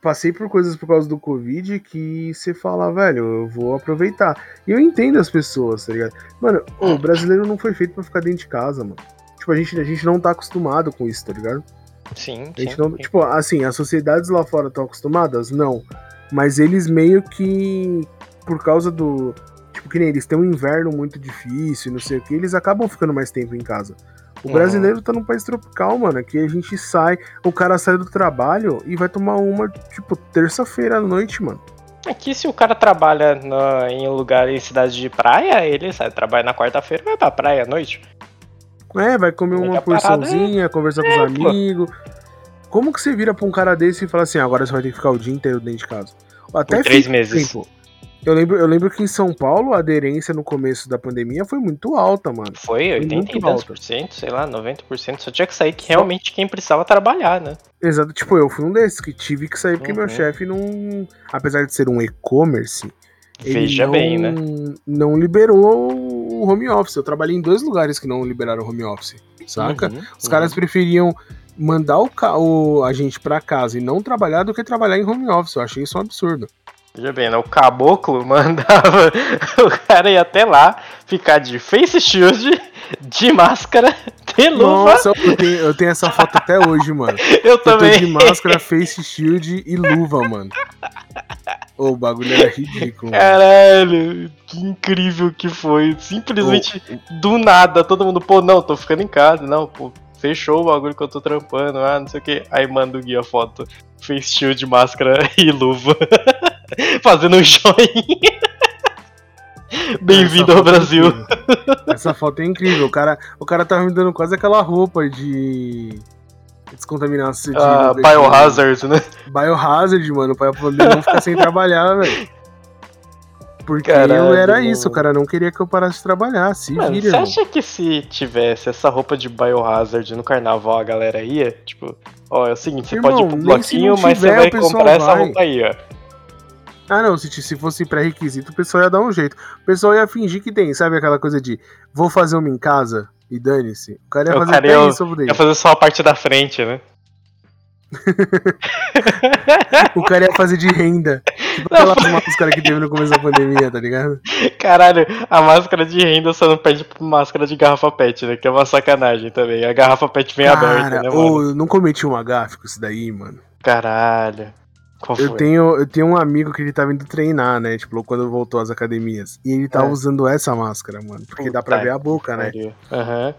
passei por coisas por causa do Covid que você fala, velho, eu vou aproveitar. E eu entendo as pessoas, tá ligado? Mano, o brasileiro não foi feito pra ficar dentro de casa, mano. Tipo, a gente, a gente não tá acostumado com isso, tá ligado? Sim, A gente sim. não, sim. tipo, assim, as sociedades lá fora estão acostumadas? Não. Mas eles meio que, por causa do. Tipo, que nem eles têm um inverno muito difícil, não sei o que, eles acabam ficando mais tempo em casa. O Uhum. brasileiro tá num país tropical, mano, que a gente sai, o cara sai do trabalho e vai tomar uma, tipo, terça-feira à noite, mano. Aqui, se o cara trabalha na- em um lugar em cidade de praia, ele sai, trabalha na quarta-feira e vai pra praia à noite. É, vai comer é uma parada porçãozinha, conversar com É, os pô. amigos. Como que você vira pra um cara desse e fala assim, agora você vai ter que ficar o dia inteiro dentro de casa? Até Por três meses. tempo. Eu lembro, eu lembro que em São Paulo a aderência no começo da pandemia foi muito alta, mano. Foi 80 muito e tantos por cento, sei lá, 90%. Só tinha que sair que Só- realmente quem precisava trabalhar, né? Exato, tipo, eu fui um desses que tive que sair porque meu Uhum. chefe não. Apesar de ser um e-commerce, ele Veja não, bem, né? não liberou o home office. Eu trabalhei em dois lugares que não liberaram home office, saca? Uhum, Os uhum. caras preferiam mandar o, o- a gente pra casa e não trabalhar do que trabalhar em home office. Eu achei isso um absurdo. Veja bem, né? O caboclo mandava o cara ir até lá, ficar de face shield, de máscara, de luva. Nossa, eu tenho, eu tenho essa foto até hoje, mano. eu Eu tô também. de máscara, face shield e luva, mano. Ô, o bagulho era ridículo. É, mano. Caralho, que incrível que foi. Simplesmente do nada, todo mundo, pô, não, tô ficando em casa, não, pô, fechou o bagulho que eu tô trampando, ah, não sei o que. Aí manda o guia foto, face shield, máscara e luva. Fazendo um joinha. Bem-vindo ao é Brasil. incrível. Essa foto é incrível. O cara, o cara tava me dando quase aquela roupa de descontaminação de Ah, Biohazard, né? Biohazard, mano, pra poder não ficar sem trabalhar, velho. Porque Caralho, eu era isso, o cara não queria que eu parasse de trabalhar. Se Mano, vira, você irmão. acha que se tivesse essa roupa de Biohazard no carnaval, a galera ia? Tipo, ó, é o seguinte, você Irmão, pode ir pro bloquinho, não mas você tiver, vai o pessoal comprar essa vai. roupa aí, ó. Ah, não, se, se fosse pré-requisito, o pessoal ia dar um jeito. O pessoal ia fingir que tem, sabe aquela coisa de vou fazer uma em casa e dane-se. O cara ia O fazer cara até ia- isso Ia dele. fazer só a parte da frente, né? O cara ia fazer de renda. Tipo Não, aquelas máscaras que teve no começo da pandemia, tá ligado? Caralho, a máscara de renda só não perde pra máscara de garrafa pet, né? Que é uma sacanagem também. A garrafa pet vem aberta, né, mano? eu não cometi um gafe com isso daí, mano. Caralho. Eu tenho, eu tenho um amigo que ele tava indo treinar, né? Tipo, quando voltou às academias. E ele tava É. usando essa máscara, mano. Porque dá pra Puta ver a boca, né? Aham.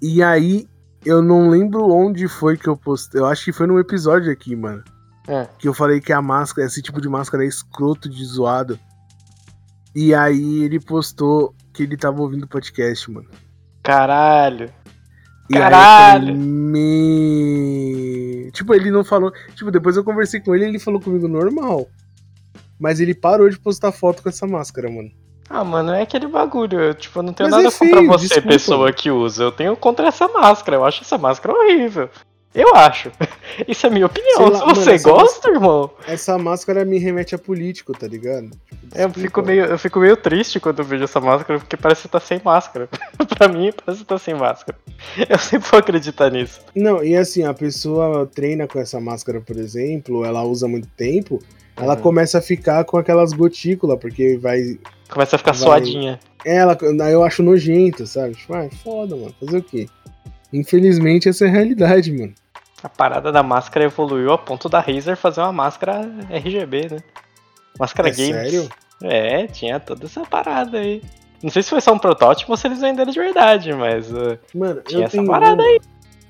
E aí, eu não lembro onde foi que eu postei. Eu acho que foi num episódio aqui, mano. É. Que eu falei que a máscara, esse tipo de máscara é escroto de zoado. E aí ele postou que ele tava ouvindo podcast, mano. Caralho. E Caralho! falei, me... Tipo, ele não falou. Tipo, depois eu conversei com ele e ele falou comigo normal. Mas ele parou de postar foto com essa máscara, mano. Ah, mano, é aquele bagulho. Eu, tipo, não tenho Mas nada é contra você, desculpa. pessoa que usa. Eu tenho contra essa máscara. Eu acho essa máscara horrível. Eu acho. Isso é minha opinião. Lá, Se mano, você essa gosta, irmão, Essa máscara me remete a político, tá ligado? Tipo, eu fico, meio, eu fico meio triste quando eu vejo essa máscara, porque parece que tá sem máscara. pra mim, parece que tá sem máscara. Eu sempre vou acreditar nisso. Não, e assim, a pessoa treina com essa máscara, por exemplo, ela usa muito tempo, ela Uhum. começa a ficar com aquelas gotículas, porque vai. Começa a ficar Vai. suadinha. Ela, aí eu acho nojento, sabe? Tipo, ah, é foda, mano. Fazer o quê? Infelizmente, essa é a realidade, mano. A parada da máscara evoluiu a ponto da Razer fazer uma máscara RGB, né? Máscara É games. sério? É, tinha toda essa parada aí. Não sei se foi só um protótipo ou se eles venderam de verdade, mas uh, Mano, tinha essa parada uma,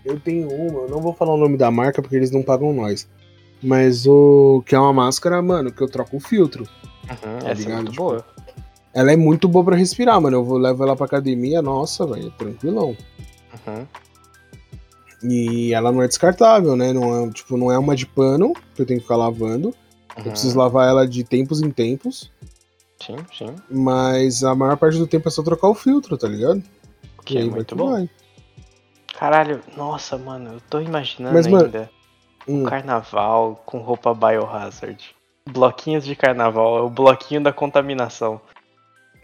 Eu tenho uma, eu não vou falar o nome da marca porque eles não pagam nós. Mas o que é uma máscara, mano, que eu troco o filtro. uhum, Tá essa é ligado? muito Tipo, boa. Ela é muito boa pra respirar, mano. Eu vou levo ela pra academia, nossa, velho, tranquilão. Uhum. E ela não é descartável, né? Não é, tipo, não é uma de pano que eu tenho que ficar lavando. Eu uhum. preciso lavar ela de tempos em tempos. Sim, sim. Mas a maior parte do tempo é só trocar o filtro, tá ligado? Que é muito bom. vai. Caralho, nossa, mano, eu tô imaginando Mas, mano, ainda. Hum. Carnaval com roupa biohazard. Bloquinhos de carnaval, é o bloquinho da contaminação.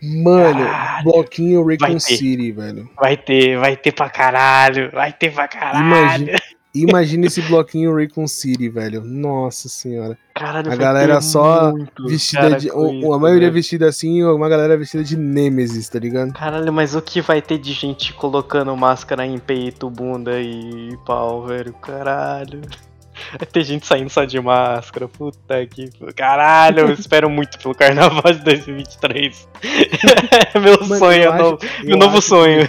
Mano, Caralho. bloquinho ter. City, velho. Vai ter, vai ter pra caralho, vai ter pra caralho. Imagina, imagina esse bloquinho Raycon City, velho. Nossa senhora. Caralho, A galera só muito Vestida cara de. a maioria velho. vestida assim, uma galera vestida de Nemesis, tá ligado? Caralho, mas o que vai ter de gente colocando máscara em peito, bunda e pau, velho? Caralho. Ter gente saindo só de máscara, puta que. Caralho, eu espero muito pelo carnaval de 2023. meu Mano, sonho, é novo- acho- meu eu novo acho sonho.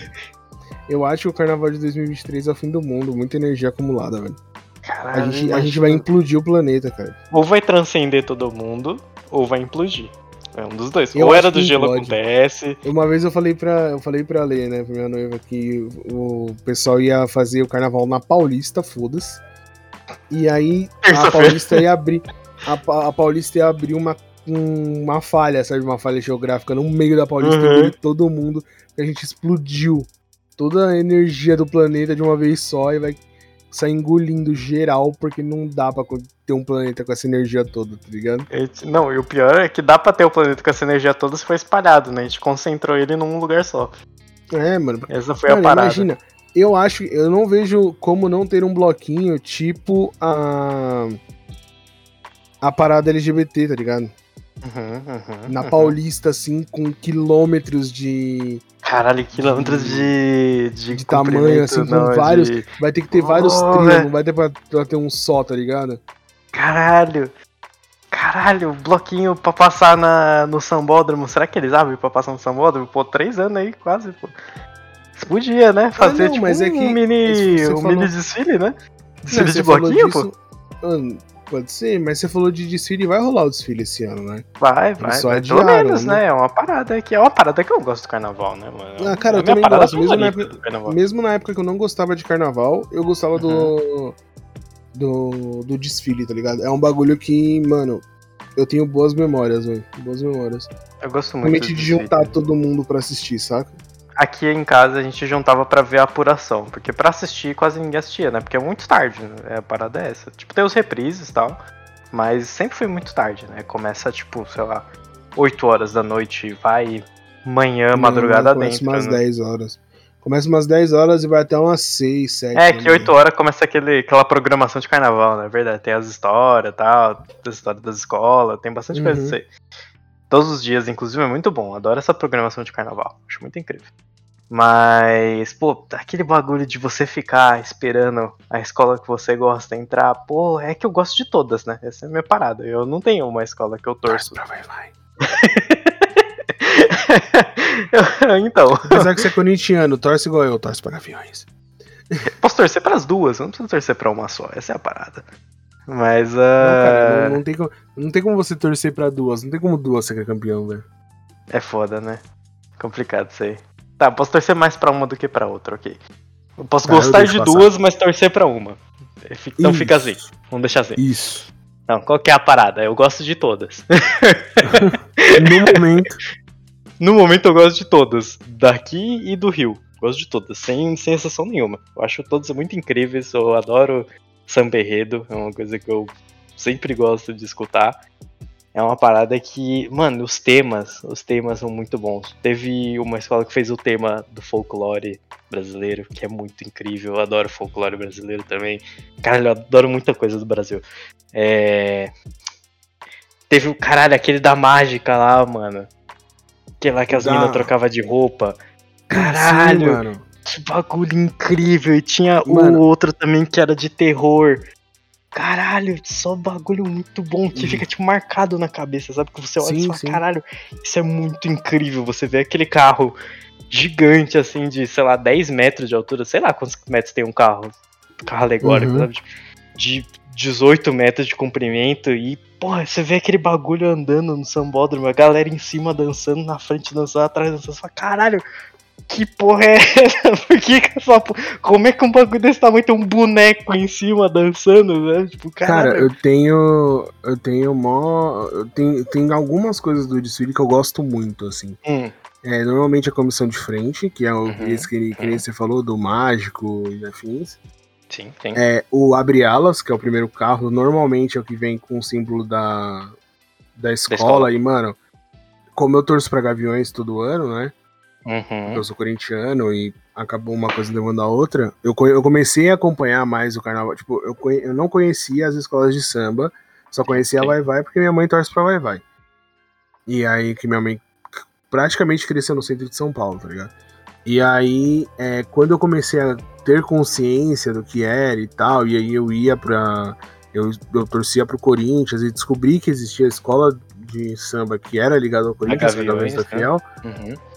eu acho que o carnaval de 2023 é o fim do mundo. Muita energia acumulada, velho. A Caralho, gente, a gente vai implodir o planeta, cara. Ou vai transcender todo mundo, ou vai implodir. É um dos dois. Eu ou era do gelo implode. acontece. Uma vez eu falei pra, eu falei pra Lê, né, pra minha noiva, que o pessoal ia fazer o carnaval na Paulista, foda-se. E aí a. Paulista ia abrir. A, a Paulista ia abrir uma, um- uma falha, sabe? Uma falha geográfica no meio da Paulista Uhum. todo mundo. Que a gente explodiu toda a energia do planeta de uma vez só e vai sair engolindo geral, porque não dá pra ter um planeta com essa energia toda, tá ligado? Esse- Não, e o pior é que dá pra ter o planeta com essa energia toda se for espalhado, né? A gente concentrou ele num lugar só. É, mano. Essa foi Mano, a parada. imagina, eu acho, eu não vejo como não ter um bloquinho tipo a a parada LGBT, tá ligado? Uhum, uhum, Na uhum. Paulista assim com quilômetros de Caralho, quilômetros de. De, De tamanho, assim, com não, vários- de- vai ter que ter vários Oh, trios, velho. não vai ter pra, pra ter um só, tá ligado? Caralho! Caralho, bloquinho pra passar na, no sambódromo. Será que eles abrem pra passar no sambódromo? Pô, três anos aí, quase, pô. Isso Podia, né? Fazer Ah, não, tipo mas é um que mini. você Um falou- mini desfile, né? Não, Desfile você de bloquinho, pô? disso- Mano, Pode ser, mas você falou de desfile, vai rolar o desfile esse ano, né? Vai, vai, só vai. Pelo adiaram, menos, né? né? É uma parada que é uma parada que eu gosto do carnaval, né, mano? Ah, cara, É eu também gosto, mesmo na época- do. Mesmo na época que eu não gostava de carnaval, eu gostava do, Uhum. do. do desfile, tá ligado? É um bagulho que, mano, eu tenho boas memórias, velho. Boas memórias. Eu gosto muito Realmente do de juntar todo mundo pra assistir, saca? Aqui em casa a gente juntava pra ver a apuração, porque pra assistir quase ninguém assistia, né? Porque é muito tarde, né? A parada é essa. Tipo, tem os reprises e tal, mas sempre foi muito tarde, né? Começa, tipo, sei lá, 8 horas da noite e vai manhã, madrugada Não, começa dentro. umas né? 10 horas. Começa umas 10 horas e vai até umas 6, 7. É, que 8 horas começa aquele, aquela programação de carnaval, né? Verdade, tem as histórias e tal, as histórias das escolas, tem bastante coisa Uhum. disso aí. Todos os dias, inclusive, é muito bom. Adoro essa programação de carnaval. Acho muito incrível. Mas, pô, aquele bagulho de você ficar esperando a escola que você gosta entrar, pô, é que eu gosto de todas, né? Essa é a minha parada. Eu não tenho uma escola que eu torço. Pra vai, vai. então, Apesar que você é corintiano, torce igual eu, torce para aviões. posso torcer pras duas, eu não preciso torcer pra uma só. Essa é a parada. Mas, Não, cara, ah, não, não tem como, não tem como você torcer pra duas. Não tem como duas ser campeão, velho. É foda, né? Complicado isso aí. Tá, posso torcer mais pra uma do que pra outra, ok. Eu posso Tá, eu gostar deixo de passar. duas, mas torcer pra uma. Então Isso. fica assim. Vamos deixar assim. Isso. Não, qual que é a parada? Eu gosto de todas. No momento. no momento eu gosto de todas. Daqui e do Rio. Gosto de todas, sem, sem exceção nenhuma. Eu acho todas muito incríveis. Eu adoro samba enredo. É uma coisa que eu sempre gosto de escutar. É uma parada que, mano, os temas, os temas são muito bons. Teve uma escola que fez o tema do folclore brasileiro, que é muito incrível. Eu adoro folclore brasileiro também. Caralho, eu adoro muita coisa do Brasil. É... Teve o caralho, aquele da mágica lá, mano. Aquele lá que as Da- meninas trocavam de roupa. Sim, Caralho, mano. Que bagulho incrível. E tinha Mano. o outro também que era de terror. Caralho, só bagulho muito bom que Uhum. fica tipo marcado na cabeça, sabe? Que você olha e Sim, fala, sim. caralho, isso é muito incrível. Você vê aquele carro gigante, assim, de, sei lá, 10 metros de altura, sei lá quantos metros tem um carro. Carro alegórico, Uhum. sabe? De 18 metros de comprimento e, porra, você vê aquele bagulho andando no sambódromo, a galera em cima dançando, na frente dançando, atrás dançando, você fala, caralho, que porra é essa? Por que, que essa porra... Como é que um bagulho desse tamanho tem um boneco em cima dançando, né? Tipo, Cara, eu tenho. Eu tenho mó. Eu tenho, tem algumas coisas do desfile que eu gosto muito, assim. Hum, É, normalmente a comissão de frente, que é o Uhum, esse que, que nem você falou, do mágico e afins. sim, tem. É, o Abre Alas, que é o primeiro carro, normalmente é o que vem com o símbolo da, da escola. escola. E, mano, como eu torço pra Gaviões todo ano, né? Uhum. Eu sou corintiano e acabou uma coisa levando a outra. Eu, eu comecei a acompanhar mais o carnaval. Tipo, eu, eu não conhecia as escolas de samba, só conhecia a. Vai Vai porque minha mãe torce pra Vai Vai. E aí que minha mãe praticamente cresceu no centro de São Paulo, tá ligado? E aí, é, quando eu comecei a ter consciência do que era e tal, e aí eu ia pra. Eu, eu torcia pro Corinthians e descobri que existia a escola de samba que era ligada ao Corinthians, que é a Gaviões, Gaviões da? Fiel. Uhum.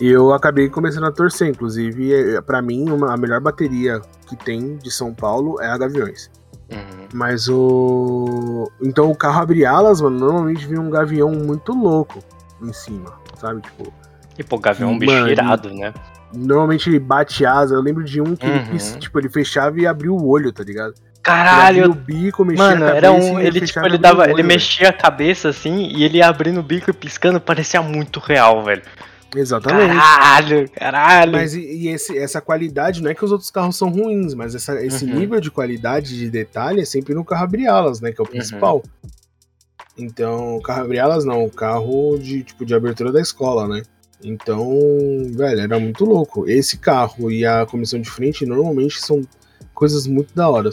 E eu acabei começando a torcer, inclusive, é, pra mim, uma- a melhor bateria que tem de São Paulo é a Gaviões. Uhum. Mas o. Então o carro abre alas, mano, normalmente vem um gavião muito louco em cima, sabe? Tipo, E pô, Gavião é um bicho Mano, irado, né? normalmente ele bate asa. Eu lembro de um que ele, Uhum. pis- tipo, ele fechava e abria o olho, tá ligado? Ele Caralho! o bico, mexia Mano, a cabeça era um. Ele, tipo, ele o dava. Ele olho, mexia a cabeça assim e ele abrindo o bico e piscando, parecia muito real, velho. Exatamente. Caralho, caralho. Mas e, e esse- essa qualidade, não é que os outros carros são ruins, mas essa- esse Uhum. nível de qualidade de detalhe é sempre no carro abre-alas, né? Que é o Uhum. principal. Então, o carro abre-alas não, o carro de, tipo, de abertura da escola, né? Então, velho, era muito louco. Esse carro e a comissão de frente normalmente são coisas muito da hora.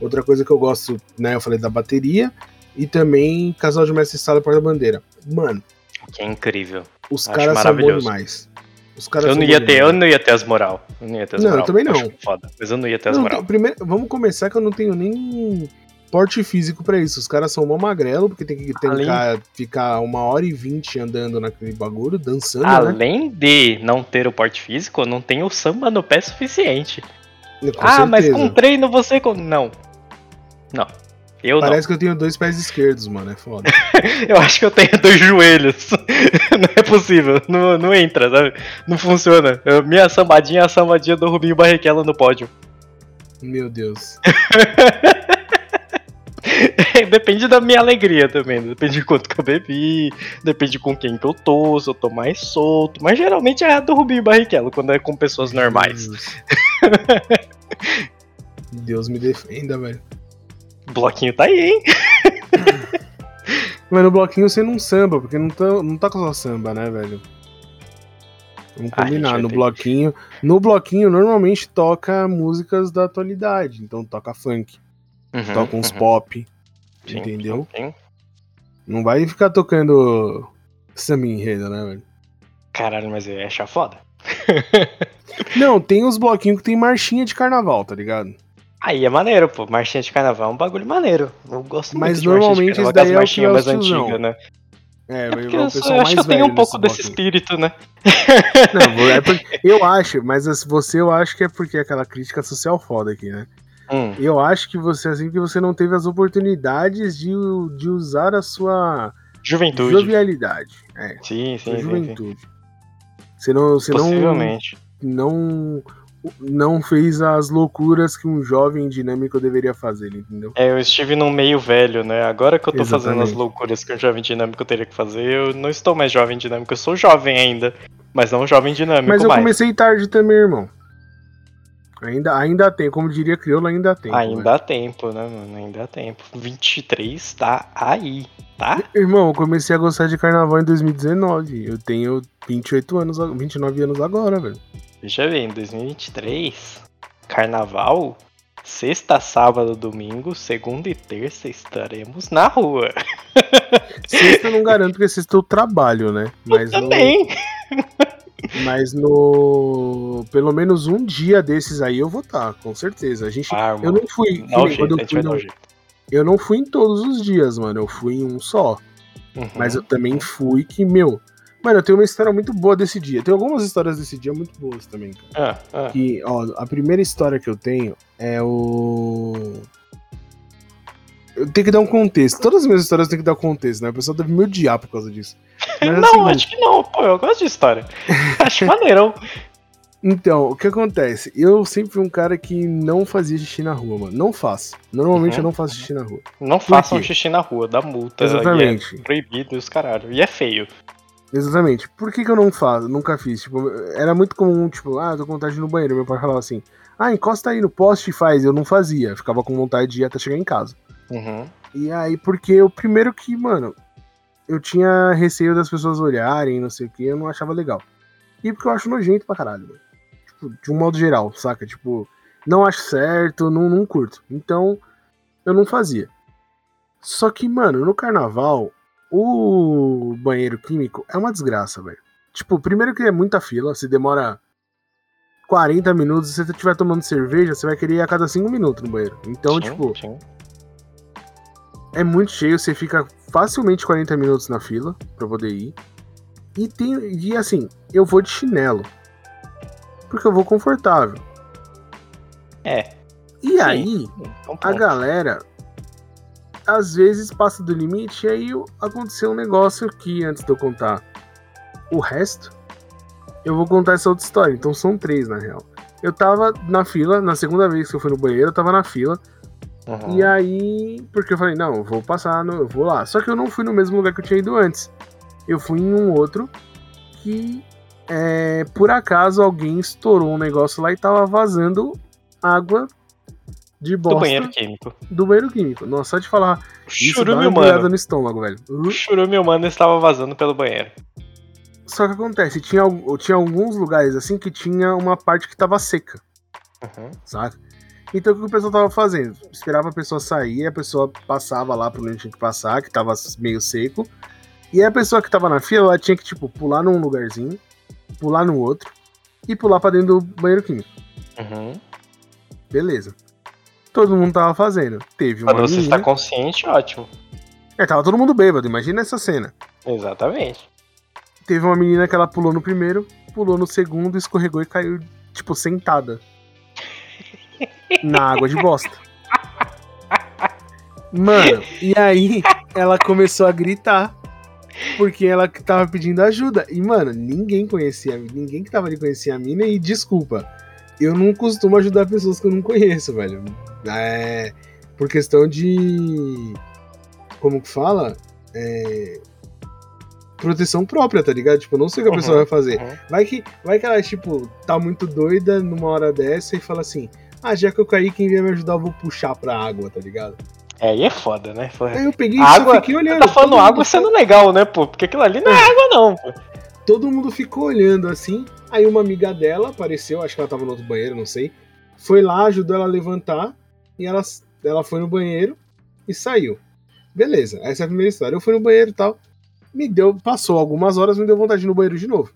Outra coisa que eu gosto, né? Eu falei da bateria e também casal de mestre sala e porta-bandeira. Mano, Que é incrível. Os Acho caras são bons demais. Os caras Eu não ia ter, demais. eu não ia ter as moral. Eu não ia ter as Não, eu moral. também não. Foda. Mas eu não ia ter as Não, moral. tem- primeiro, vamos começar que eu não tenho nem porte físico pra isso. Os caras são mó magrelo, porque tem que tentar ficar uma hora e vinte andando naquele bagulho, dançando, né? Além de não ter o porte físico, eu não tenho o samba no pé suficiente. Com ah, mas certeza. com treino você. Não. Não. Eu Parece que eu tenho dois pés esquerdos, mano. É foda. não. Eu acho que eu tenho dois joelhos. não é possível. Não, não entra, sabe? Não funciona. Eu- minha sambadinha é a sambadinha do Rubinho Barrichello no pódio. Meu Deus. depende da minha alegria também. Depende de quanto que eu bebi. Depende com quem que eu tô. Se eu tô mais solto. Mas geralmente é a do Rubinho Barrichello, quando é com pessoas normais. Deus. Deus me defenda, velho. O bloquinho tá aí, hein? Mas no bloquinho você não samba, porque não tá, não tá com só samba, né, velho? Vamos Ah, combinar. No bloquinho. No bloquinho normalmente toca músicas da atualidade. Então toca funk, Uhum, toca uns uhum. pop. Sim, entendeu? sim. Não vai ficar tocando samba enredo, né, velho? Caralho, mas é achar foda. Não, tem os bloquinhos que tem marchinha de carnaval, tá ligado? Aí é maneiro, pô. Marchinha de carnaval é um bagulho maneiro. Eu gosto Mas muito de marchinha de normalmente carnaval, daí aquelas é mais antigas, né? É, É porque eu, sou- eu acho que eu tenho um pouco desse espírito, né? Não, é porque- eu acho, mas as- você eu acho que é porque é aquela crítica social foda aqui, né? Hum, Eu acho que você, assim, que você não teve as oportunidades de, de usar a sua juventude. jovialidade. É, Sim, sim, sua sim, sim. juventude. Você não, você Possivelmente. não, não fez as loucuras que um jovem dinâmico deveria fazer, entendeu? É, eu estive num meio velho, né? Agora que eu tô fazendo as Exatamente. loucuras que um jovem dinâmico teria que fazer, eu não estou mais jovem dinâmico. Eu sou jovem ainda, mas não jovem dinâmico Mas eu mais. comecei tarde também, irmão. Ainda, ainda tem, como diria crioulo, ainda tem. Ainda há tempo, né, mano? Ainda há tempo. 23 tá aí, tá? Irmão, eu comecei a gostar de carnaval em 2019. Eu tenho 28 anos, 29 anos agora, velho. Veja bem, 2023, carnaval, sexta, sábado, domingo, segunda e terça estaremos na rua. Sexta eu não garanto porque sexta eu trabalho, né? Mas no, Também. mas no. Pelo menos um dia desses aí eu vou estar, com certeza. A gente. Ah, eu não fui. que dá o nem jeito, quando a eu, fui no- eu não fui em todos os dias, mano. Eu fui em um só. Uhum. Mas eu também fui que, meu. Mano, eu tenho uma história muito boa desse dia. Tem algumas histórias desse dia muito boas também, cara. Ah, ah. Que, ó, a primeira história que eu tenho é o. Eu tenho que dar um contexto. Todas as minhas histórias têm que dar contexto, né? O pessoal deve me odiar por causa disso. Mas é Não, seguinte, acho que não, pô, eu gosto de história. acho maneiro. Então, o que acontece? Eu sempre fui um cara que não fazia xixi na rua, mano. Não faço. Normalmente Uhum. eu não faço xixi na rua. Não façam xixi na rua, dá multa. Exatamente. E é proibido os caralho. E é feio. Exatamente. Por que, que eu não faço? Nunca fiz. Tipo, era muito comum, tipo, ah, tô com vontade de ir no banheiro. Meu pai falava assim, ah, encosta aí no poste e faz. Eu não fazia. Ficava com vontade de ir até chegar em casa. Uhum. E aí, porque o primeiro que, mano, eu tinha receio das pessoas olharem, não sei o que, eu não achava legal. E porque eu acho nojento pra caralho, mano. Tipo, de um modo geral, saca? Tipo, não acho certo, não, não curto. Então, eu não fazia. Só que, mano, no carnaval, o banheiro químico é uma desgraça, velho. Tipo, primeiro que é muita fila, se demora 40 minutos, se você estiver tomando cerveja, você vai querer ir a cada 5 minutos no banheiro. Então, Sim, tipo, sim. é muito cheio, você fica facilmente 40 minutos na fila pra poder ir. E tem. E assim, eu vou de chinelo. Porque eu vou confortável. É. E Sim. aí, Então, a galera às vezes passa do limite e aí aconteceu um negócio que antes de eu contar o resto, eu vou contar essa outra história. Então são três na real. Eu tava na fila, na segunda vez que eu fui no banheiro, eu tava na fila. Uhum. E aí, porque eu falei, não, eu vou passar, no, eu vou lá. Só que eu não fui no mesmo lugar que eu tinha ido antes. Eu fui em um outro que, é, por acaso, alguém estourou um negócio lá e tava vazando água de Do bosta banheiro químico. do banheiro químico. Nossa, só de falar isso Churume uma humano. no estômago, velho. O churume humano estava vazando pelo banheiro. Só que acontece, tinha, tinha alguns lugares assim que tinha uma parte que tava seca, Uhum. saca? Então o que o pessoal tava fazendo? Esperava a pessoa sair, a pessoa passava lá por onde tinha que passar, que tava meio seco. E a pessoa que tava na fila, ela tinha que, tipo, pular num lugarzinho, pular no outro e pular pra dentro do banheiro químico. Uhum. Beleza. Todo mundo tava fazendo. Teve uma Quando você menina... está consciente, ótimo. É, tava todo mundo bêbado, imagina essa cena. Exatamente. Teve uma menina que ela pulou no primeiro, pulou no segundo, escorregou e caiu, tipo, sentada. Na água de bosta. Mano, e aí ela começou a gritar. Porque ela que tava pedindo ajuda. E, mano, ninguém conhecia, ninguém que tava ali conhecia a mina. E desculpa, eu não costumo ajudar pessoas que eu não conheço, velho. É. Por questão de. Como que fala? É. Proteção própria, tá ligado? Tipo, eu não sei o que a Uhum, pessoa vai fazer. uhum. Vai que, vai que ela, tipo, tá muito doida numa hora dessa e fala assim: Ah, já que eu caí, quem vier me ajudar, eu vou puxar pra água, tá ligado? É, aí é foda, né? Porra. Aí eu peguei e Água- só fiquei olhando. Tá falando água sendo legal, né, pô? Porque aquilo ali não é água, não, pô. Todo mundo ficou olhando assim. Aí uma amiga dela apareceu, acho que ela tava no outro banheiro, não sei. Foi lá, ajudou ela a levantar. E ela, ela foi no banheiro e saiu. Beleza, essa é a primeira história. Eu fui no banheiro e tal. Me deu, passou algumas horas, me deu vontade de ir no banheiro de novo.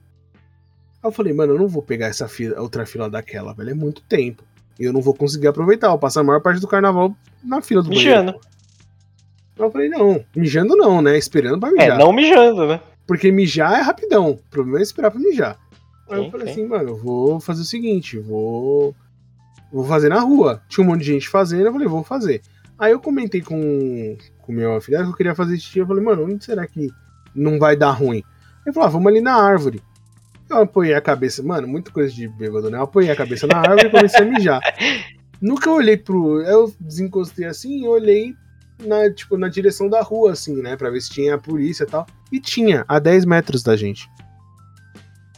Aí eu falei, mano, eu não vou pegar essa fila, outra fila daquela, velho. É muito tempo. E eu não vou conseguir aproveitar. Eu passo a maior parte do carnaval na fila do banheiro. Mijando. Aí eu falei, não, mijando não, né? Esperando pra É, mijar. não mijando, né? Porque mijar é rapidão. O problema é esperar pra mijar. Aí Sim, eu falei sim. assim, mano, eu vou fazer o seguinte, vou. Vou fazer na rua. Tinha um monte de gente fazendo, eu falei, vou fazer. Aí eu comentei com o meu afilhado que eu queria fazer xixi. Eu falei, mano, onde será que não vai dar ruim? Ele falou, ah, vamos ali na árvore. Eu apoiei a cabeça, mano, muita coisa de bêbado, né? Eu apoiei a cabeça na árvore e comecei a mijar. Nunca olhei pro. Eu desencostei assim e olhei na, tipo, na direção da rua, assim, né? Pra ver se tinha a polícia e tal. E tinha, a 10 metros da gente.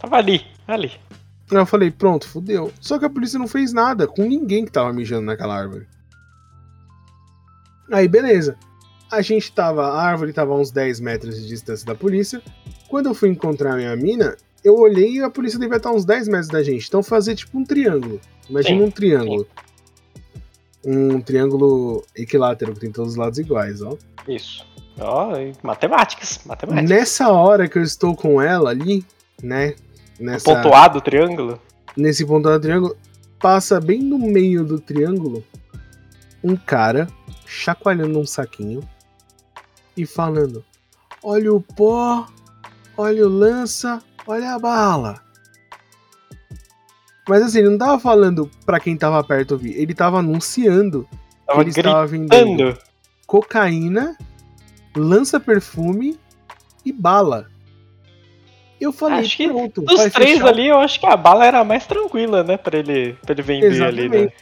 Tava ali, ali. Aí eu falei, pronto, fudeu. Só que a polícia não fez nada com ninguém que tava mijando naquela árvore. Aí, beleza. A gente tava, a árvore tava a uns 10 metros de distância da polícia. Quando eu fui encontrar a minha mina, eu olhei e a polícia devia estar a uns 10 metros da gente. Então fazer tipo um triângulo. Imagina Sim, um triângulo. Um triângulo equilátero que tem todos os lados iguais, ó. Isso. Ó, e matemáticas, matemáticas. Nessa hora que eu estou com ela ali, né? Nessa, Pontuado o triângulo. nesse ponto do triângulo, passa bem no meio do triângulo um cara chacoalhando um saquinho e falando: Olha o pó, olha o lança, olha a bala. Mas assim, ele não tava falando pra quem tava perto ouvir, ele tava anunciando que Tava ele estava vendendo gritando. Cocaína, lança-perfume e bala. Eu falei, Acho que pronto. Dos três fechar. ali, eu acho que a bala era mais tranquila, né? Pra ele, pra ele vender ali, né? Exatamente.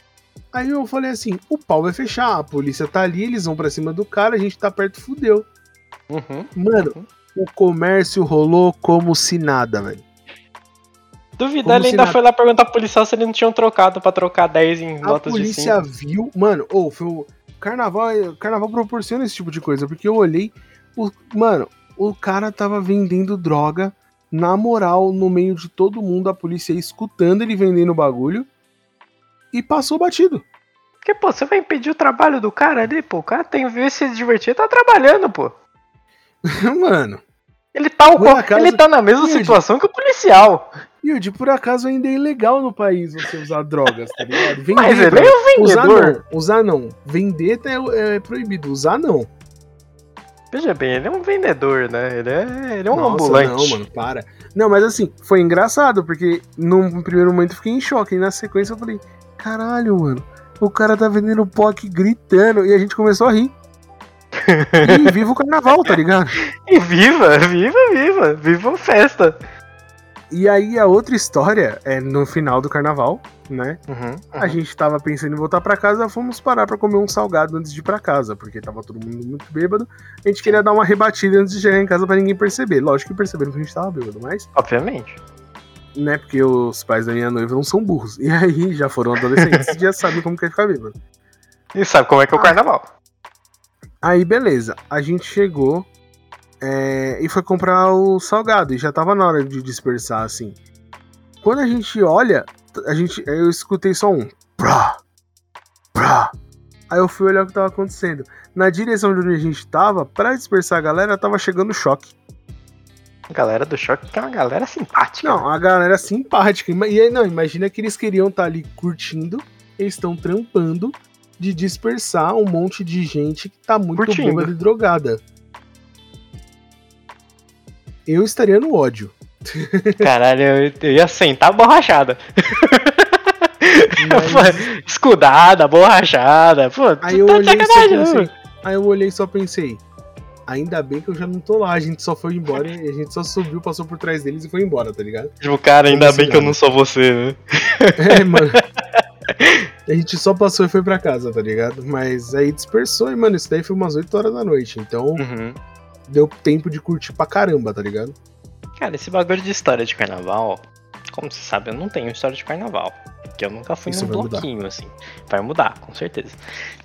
Aí eu falei assim, o pau vai fechar, a polícia tá ali, eles vão pra cima do cara, a gente tá perto, fudeu. Uhum. Mano, o comércio rolou como se nada, velho. Duvidar, ele ainda nada. foi lá perguntar pro policial se eles não tinham trocado pra trocar 10 em A notas de polícia 5. viu, mano, ou foi o carnaval, carnaval proporciona esse tipo de coisa, porque eu olhei, o, mano, o cara tava vendendo droga na moral no meio de todo mundo, a polícia escutando ele vendendo o bagulho e passou batido. Porque, pô, você vai impedir o trabalho do cara ali, pô. O cara tem que ver se divertir, tá trabalhando, pô. mano, Ele tá, o acaso- ele tá na mesma situação que o policial. Yudi, por acaso ainda é ilegal no país você usar drogas, tá ligado? Vender, Mas ele é um Usar vendedor. não, usar não. Vender é, é proibido, usar não. Veja bem, ele é um vendedor, né? Ele é, ele é um Nossa, ambulante. Não, mano, para. Não, mas assim, foi engraçado, porque num primeiro momento eu fiquei em choque, e na sequência eu falei, caralho, mano, o cara tá vendendo pó aqui gritando, e a gente começou a rir. e viva o carnaval, tá ligado? E viva, viva, viva. Viva a festa. E aí a outra história é no final do carnaval, né? Uhum, A gente tava pensando em voltar pra casa, fomos parar pra comer um salgado antes de ir pra casa, porque tava todo mundo muito bêbado. A gente queria dar uma rebatida antes de chegar em casa pra ninguém perceber. Lógico que perceberam que a gente tava bêbado, mas, Obviamente. né, porque os pais da minha noiva não são burros. E aí já foram adolescentes e já sabem como que é ficar bêbado. E sabe como é que é o Ah. carnaval? Aí beleza, a gente chegou é, e foi comprar o salgado, e já tava na hora de dispersar assim. Quando a gente olha, a gente, eu escutei só um prá, prá. Aí eu fui olhar o que tava acontecendo. Na direção de onde a gente tava, pra dispersar a galera, tava chegando o choque. A galera do choque que é uma galera simpática. Não, a galera simpática. E aí, não, imagina que eles queriam estar ali curtindo, eles estão trampando de dispersar um monte de gente que tá muito Curtindo. bêbada e drogada. Eu estaria no ódio. Caralho, eu, eu ia sentar borrachada. Mas- Escudada, borrachada. Pô, Aí tu eu tá olhei e só né? pensei. Aí eu olhei e só pensei. Ainda bem que eu já não tô lá, a gente só foi embora a gente só subiu, passou por trás deles e foi embora, tá ligado? Tipo, cara, ainda bem que eu não sou você, né? É, mano. A gente só passou e foi pra casa, tá ligado? Mas aí dispersou e, mano, isso daí foi umas 8 horas da noite. Então Uhum. Deu tempo de curtir pra caramba, tá ligado? Cara, esse bagulho de história de carnaval, como você sabe, eu não tenho história de carnaval. Porque eu nunca fui Isso num vai mudar. bloquinho, assim. Vai mudar, com certeza.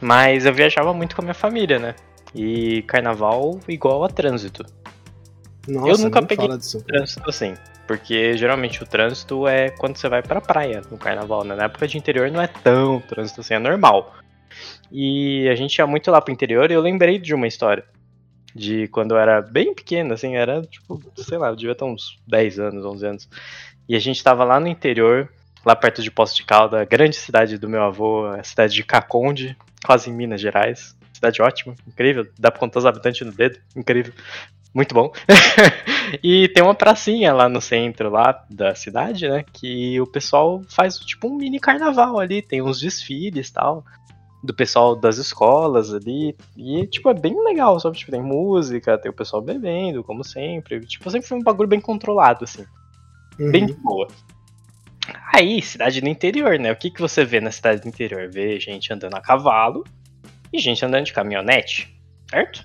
Mas eu viajava muito com a minha família, né? E carnaval igual a trânsito. Nossa, nunca nem peguei disso. Trânsito, assim. Porque geralmente o trânsito é quando você vai pra praia no carnaval, né? Na época de interior não é tão trânsito assim, é normal. E a gente ia muito lá pro interior e eu lembrei de uma história. De quando eu era bem pequeno, assim, era tipo, sei lá, eu devia ter uns 10 anos, 11 anos. E a gente tava lá no interior, lá perto de Poço de Calda, grande cidade do meu avô, a cidade de Caconde, quase em Minas Gerais. Cidade ótima, incrível, dá pra contar os habitantes no dedo, incrível. Muito bom. e tem uma pracinha lá no centro lá da cidade, né? Que o pessoal faz tipo um mini carnaval ali, tem uns desfiles tal. Do pessoal das escolas ali. E, tipo, é bem legal, sabe? Tipo, tem música, tem o pessoal bebendo, como sempre. Tipo, sempre foi um bagulho bem controlado, assim. Bem de Uhum. boa. Aí, cidade do interior, né? O que, que você vê na cidade do interior? Vê gente andando a cavalo e gente andando de caminhonete, certo?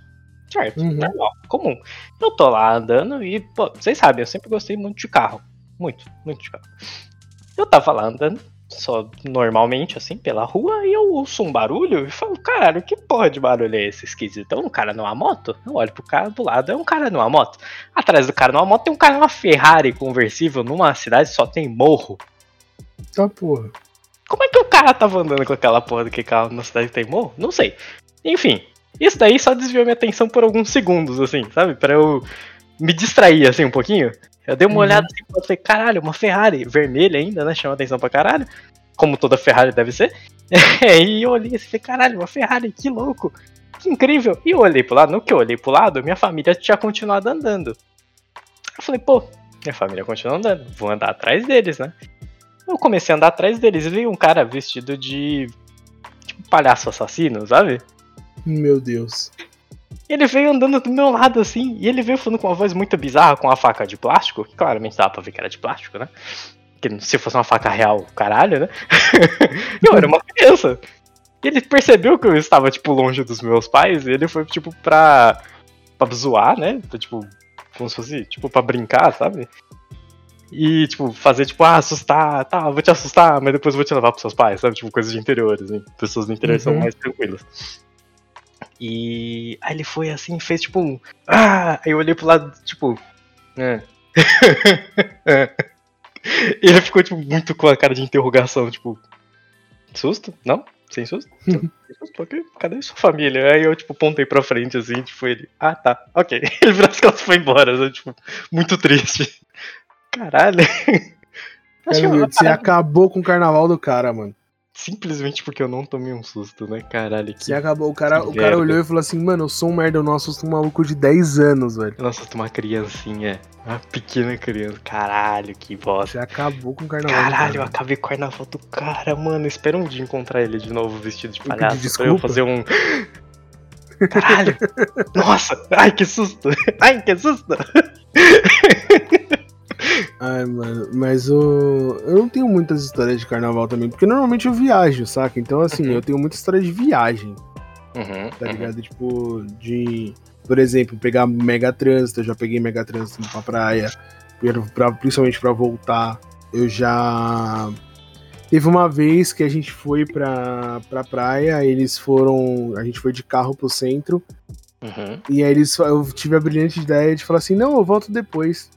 Certo, Uhum. normal, comum. Eu tô lá andando e, pô, vocês sabem, eu sempre gostei muito de carro. Muito, muito de carro. Eu tava lá andando, só normalmente, assim, pela rua, e eu ouço um barulho e falo, caralho, que porra de barulho é esse esquisito? É um cara numa moto? Eu olho pro cara do lado, é um cara numa moto. Atrás do cara numa moto tem um cara numa Ferrari conversível numa cidade que só tem morro. Tá porra. Como é que o cara tava andando com aquela porra daquele carro na cidade que tem morro? Não sei. Enfim, isso daí só desviou minha atenção por alguns segundos, assim, sabe? Pra eu me distrair, assim, um pouquinho. Eu dei uma Uhum. olhada assim e falei, caralho, uma Ferrari vermelha ainda, né? Chama atenção pra caralho. Como toda Ferrari deve ser. e eu olhei assim e falei, caralho, uma Ferrari, que louco. Que incrível. E eu olhei pro lado, no que eu olhei pro lado, minha família tinha continuado andando. Eu falei, pô, minha família continua andando, vou andar atrás deles, né? Eu comecei a andar atrás deles e vi um cara vestido de. Tipo, palhaço assassino, sabe? Meu Deus. Ele veio andando do meu lado assim, e ele veio falando com uma voz muito bizarra, com uma faca de plástico, que claramente dava pra ver que era de plástico, né? Que se fosse uma faca real, caralho, né? eu era uma criança. Ele percebeu que eu estava, tipo, longe dos meus pais, e ele foi, tipo, pra. pra zoar, né? Pra, tipo, como se fosse, tipo, pra brincar, sabe? E, tipo, fazer, tipo, ah, assustar, tá, vou te assustar, mas depois vou te levar pros seus pais, sabe? Tipo, coisas de interior, assim. Pessoas do interior uhum. são mais tranquilas. E aí ele foi assim, fez tipo um. Ah! Aí eu olhei pro lado, tipo. É. e ele ficou, tipo, muito com a cara de interrogação, tipo. Susto? Não? Sem susto? Sem susto? Cadê sua família? Aí eu, tipo, pontei pra frente, assim, tipo, ele. Ah, tá, ok. Ele virou as costas e foi embora, assim, tipo, muito triste. Caralho. Cara, você acabou com o carnaval do cara, mano. Simplesmente porque eu não tomei um susto, né? Caralho. Que, você acabou. O cara, o cara olhou e falou assim, mano, eu sou um merda, eu não assusto um maluco de 10 anos, velho. Eu não assusto uma criancinha. Uma pequena criança. Caralho, que bosta. Você acabou com o carnaval. Caralho, eu acabei com o carnaval do cara, mano. Espera um dia encontrar ele de novo vestido de palhaço pra eu fazer um. Caralho! Nossa! Ai, que susto! Ai, que susto! Ai, mano, mas o. Eu não tenho muitas histórias de carnaval também, porque normalmente eu viajo, saca? Então, assim, uhum. eu tenho muita história de viagem. Uhum, tá ligado? Uhum. Tipo, de. Por exemplo, pegar mega trânsito, eu já peguei mega trânsito pra praia, pra, principalmente pra voltar. Eu já. Teve uma vez que a gente foi pra, pra praia, eles foram. A gente foi de carro pro centro. Uhum. E aí eles, eu tive a brilhante ideia de falar assim: não, eu volto depois.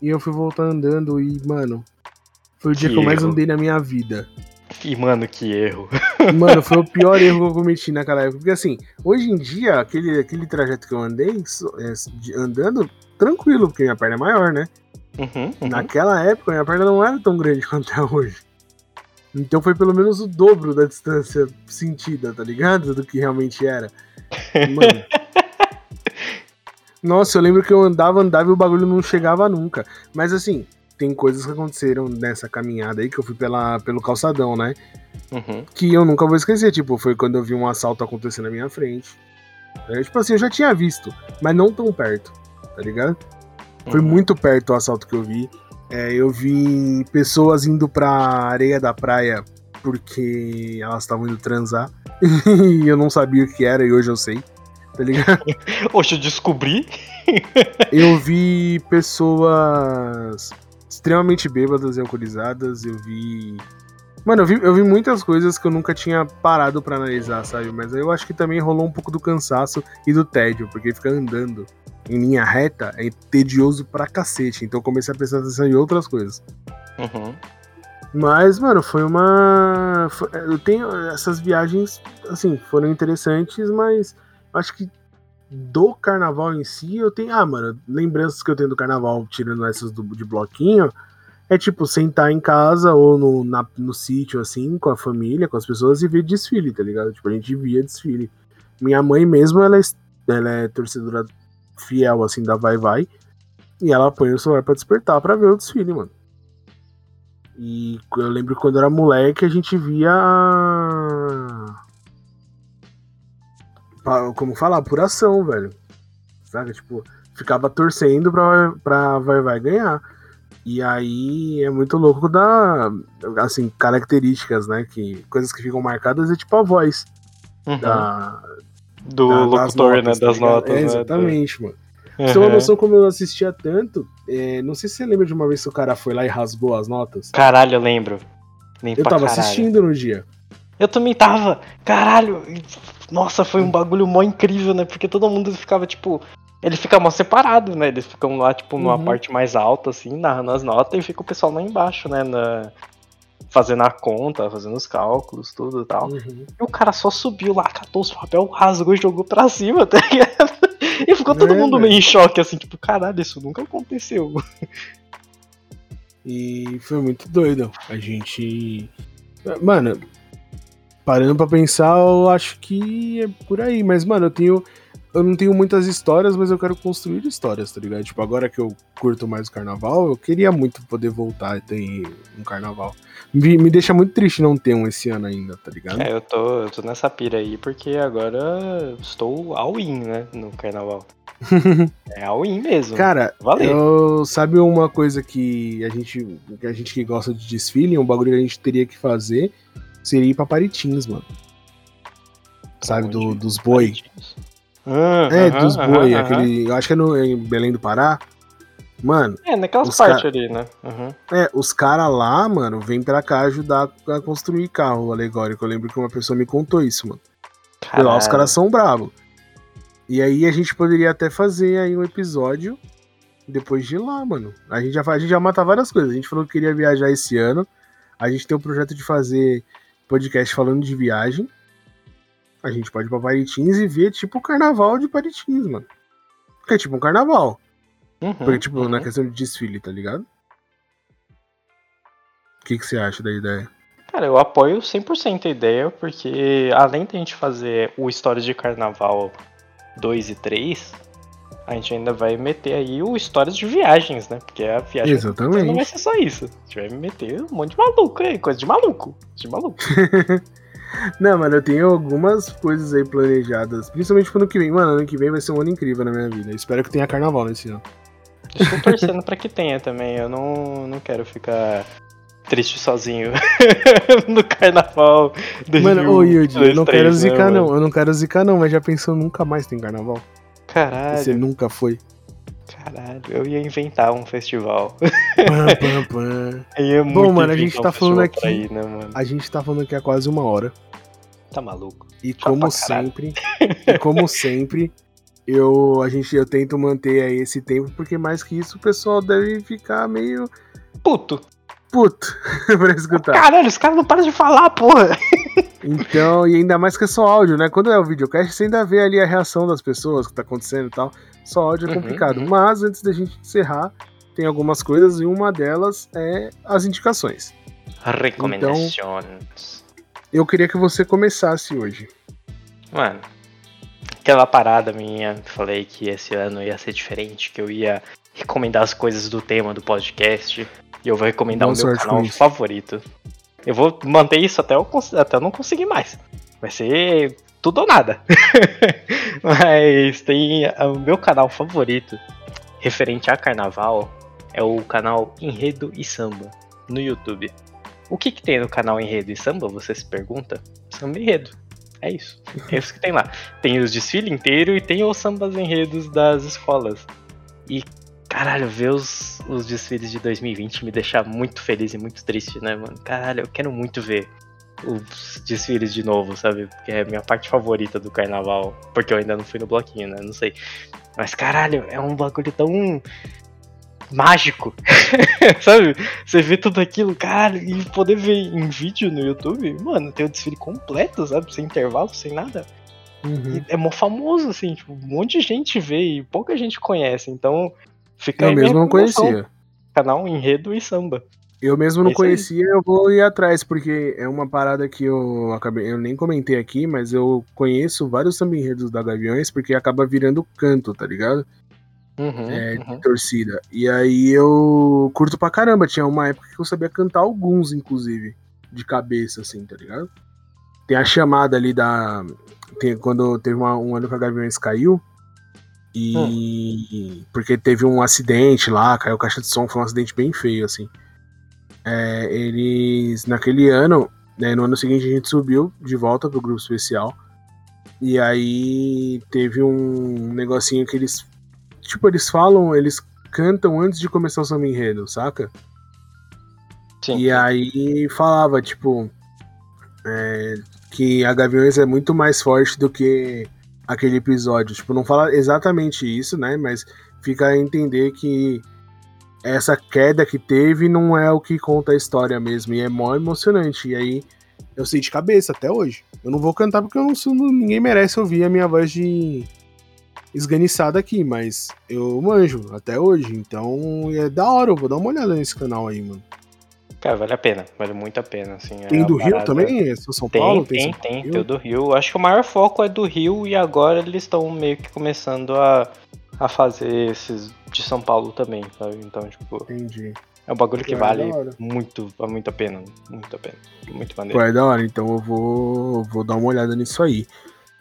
E eu fui voltar andando e, mano, foi o dia que, que eu mais andei na minha vida. E, mano, que erro. Mano, foi o pior erro que eu cometi naquela época. Porque, assim, hoje em dia, aquele, aquele trajeto que eu andei, é, andando, tranquilo, porque minha perna é maior, né? Uhum, uhum. Naquela época, minha perna não era tão grande quanto é hoje. Então foi pelo menos o dobro da distância sentida, tá ligado? Do que realmente era. Mano. Nossa, eu lembro que eu andava, andava e o bagulho não chegava nunca. Mas assim, tem coisas que aconteceram nessa caminhada aí, que eu fui pela, pelo calçadão, né? Uhum. Que eu nunca vou esquecer. Tipo, foi quando eu vi um assalto acontecer na minha frente. É, tipo assim, eu já tinha visto, mas não tão perto, tá ligado? Uhum. Foi muito perto o assalto que eu vi. É, eu vi pessoas indo pra areia da praia porque elas estavam indo transar. e eu não sabia o que era e hoje eu sei tá ligado? Oxe, eu descobri. eu vi pessoas extremamente bêbadas e alcoolizadas, eu vi. Mano, eu vi, eu vi muitas coisas que eu nunca tinha parado para analisar, sabe? Mas eu acho que também rolou um pouco do cansaço e do tédio, porque ficar andando em linha reta é tedioso pra cacete. Então eu comecei a prestar atenção em outras coisas. Uhum. Mas, mano, foi uma. Eu tenho. Essas viagens, assim, foram interessantes, mas acho que do carnaval em si, eu tenho. Ah, mano, lembranças que eu tenho do carnaval, tirando essas do, de bloquinho, é tipo sentar em casa ou no, na, no sítio, assim, com a família, com as pessoas e ver desfile, tá ligado? Tipo, a gente via desfile. Minha mãe mesmo, ela é, ela é torcedora fiel, assim, da Vai Vai. E ela põe o celular pra despertar pra ver o desfile, mano. E eu lembro quando era moleque, a gente via como falar, apuração, velho. Sabe? Tipo, ficava torcendo pra, pra Vai Vai ganhar. E aí é muito louco da. Assim, características, né? Que, coisas que ficam marcadas é tipo a voz. Uhum. Da, Do da, locutor, das notas, né? Das tá notas. É, exatamente, né? mano. Uhum. Você tem uma noção como eu assistia tanto. É, não sei se você lembra de uma vez que o cara foi lá e rasgou as notas. Caralho, eu lembro. Nem eu tava caralho. assistindo no dia. Eu também tava. Caralho. Nossa, foi um bagulho mó incrível, né? Porque todo mundo ficava, tipo. Ele fica mó separado, né? Eles ficam lá, tipo, numa uhum. parte mais alta, assim, narrando as notas, e fica o pessoal lá embaixo, né? Na... Fazendo a conta, fazendo os cálculos, tudo e tal. Uhum. E o cara só subiu lá, catou os papel, rasgou e jogou pra cima, tá ligado? E ficou todo é, mundo meio em choque, assim, tipo, caralho, isso nunca aconteceu. E foi muito doido. A gente. Mano, parando pra pensar, eu acho que é por aí. Mas, mano, eu tenho. eu não tenho muitas histórias, mas eu quero construir histórias, tá ligado? Tipo, agora que eu curto mais o carnaval, eu queria muito poder voltar a ter um carnaval. Me, me deixa muito triste não ter um esse ano ainda, tá ligado? É, eu tô, eu tô nessa pira aí porque agora estou all-in, né, no carnaval. é all-in mesmo. Cara, eu, sabe uma coisa que a gente que a gente que gosta de desfile, um bagulho que a gente teria que fazer, seria ir pra Paritins, mano. Sabe, do, dos boi. Ah, é, dos boi, aquele. Eu acho que é no, em Belém do Pará. Mano. É, naquelas partes ali, né? Uhum. É, os caras lá, mano, vêm pra cá ajudar a construir carro alegórico. Eu lembro que uma pessoa me contou isso, mano. Caralho. Lá os caras são bravos. E aí a gente poderia até fazer aí um episódio depois de lá, mano. A gente já, a gente já mata várias coisas. A gente falou que queria viajar esse ano. A gente tem o projeto de fazer podcast falando de viagem. A gente pode ir pra Paritins e ver tipo o carnaval de Paritins, mano. Que é tipo um carnaval. Uhum, Porque, tipo, uhum. na questão de desfile, tá ligado? O que, que você acha da ideia? Cara, eu apoio 100% a ideia, porque além de a gente fazer o Histórias de Carnaval 2 e 3, a gente ainda vai meter aí o Histórias de Viagens, né? Porque a viagem Exatamente. não vai ser só isso. A gente vai meter um monte de maluco aí, coisa de maluco. De maluco. Não, mano, eu tenho algumas coisas aí planejadas. Principalmente pro ano que vem. Mano, ano que vem vai ser um ano incrível na minha vida. espero que tenha carnaval nesse ano. Estou torcendo pra que tenha também. Eu não, não quero ficar triste sozinho no carnaval. Mano, ô Yudi, eu não quero né, zicar não. Eu não quero zicar não, mas já pensou nunca mais tem carnaval? Caralho. Você nunca foi. Caralho, eu ia inventar um festival. Pam, pam, pam. Bom, mano, a gente tá um falando aqui. Ir, né, a gente tá falando aqui há quase uma hora. Tá maluco. E como sempre, e como sempre, eu a gente eu tento manter aí esse tempo porque mais que isso o pessoal deve ficar meio puto. Puto pra escutar. Caralho, os caras não param de falar, porra. Então, e ainda mais que é só áudio, né? Quando é o videocast, você ainda vê ali a reação das pessoas que tá acontecendo e tal. Só áudio é uhum, complicado. Uhum. Mas antes da gente encerrar, tem algumas coisas e uma delas é as indicações. Recomendações. Então, eu queria que você começasse hoje. Mano, aquela parada minha, falei que esse ano ia ser diferente, que eu ia recomendar as coisas do tema do podcast. E eu vou recomendar Boa o meu canal favorito. Eu vou manter isso até eu, até eu não conseguir mais. Vai ser tudo ou nada. Mas tem o meu canal favorito referente a carnaval é o canal Enredo e Samba no YouTube. O que, que tem no canal Enredo e Samba? Você se pergunta? Samba e Enredo. É isso. É isso que tem lá. Tem os desfiles inteiro e tem os sambas enredos das escolas. E, caralho, ver os, os desfiles de 2020 me deixa muito feliz e muito triste, né, mano? Caralho, eu quero muito ver os desfiles de novo, sabe? Porque é a minha parte favorita do carnaval. Porque eu ainda não fui no bloquinho, né? Não sei. Mas caralho, é um bagulho tão mágico. sabe? Você vê tudo aquilo, caralho, e poder ver em vídeo no YouTube, mano, tem o desfile completo, sabe? Sem intervalo, sem nada. Uhum. é mó famoso, assim, tipo, um monte de gente vê e pouca gente conhece. Então, fica Eu mesmo não conhecia. Canal Enredo e Samba. Eu mesmo não conhecia, eu vou ir atrás, porque é uma parada que eu acabei. Eu nem comentei aqui, mas eu conheço vários samba enredos da Gaviões, porque acaba virando canto, tá ligado? Uhum, é, uhum. torcida. E aí eu curto pra caramba. Tinha uma época que eu sabia cantar alguns, inclusive, de cabeça, assim, tá ligado? Tem a chamada ali da. Tem, quando teve uma, um ano que a Gaviões caiu. E. Hum. Porque teve um acidente lá, caiu caixa de som, foi um acidente bem feio, assim é, eles, naquele ano, né, no ano seguinte a gente subiu de volta pro grupo especial. E aí teve um negocinho que eles. Tipo, eles falam, eles cantam antes de começar o samba enredo, saca? Sim. E aí falava, tipo. É, que a Gaviões é muito mais forte do que aquele episódio. Tipo, não fala exatamente isso, né? Mas fica a entender que essa queda que teve não é o que conta a história mesmo. E é mó emocionante. E aí eu sei de cabeça até hoje. Eu não vou cantar porque não ninguém merece ouvir a minha voz de esganiçada aqui, mas eu manjo até hoje. Então é da hora, eu vou dar uma olhada nesse canal aí, mano. Cara, vale a pena, vale muito a pena, assim. Tem é do Rio também? É São Tem, Paulo? tem, São tem, Rio? tem o do Rio. Acho que o maior foco é do Rio e agora eles estão meio que começando a, a fazer esses de São Paulo também, sabe? Então, tipo, Entendi. é um bagulho que Pô, é vale muito, muito a pena. Muito a pena. Muito maneiro. Pô, é da hora, então eu vou, vou dar uma olhada nisso aí.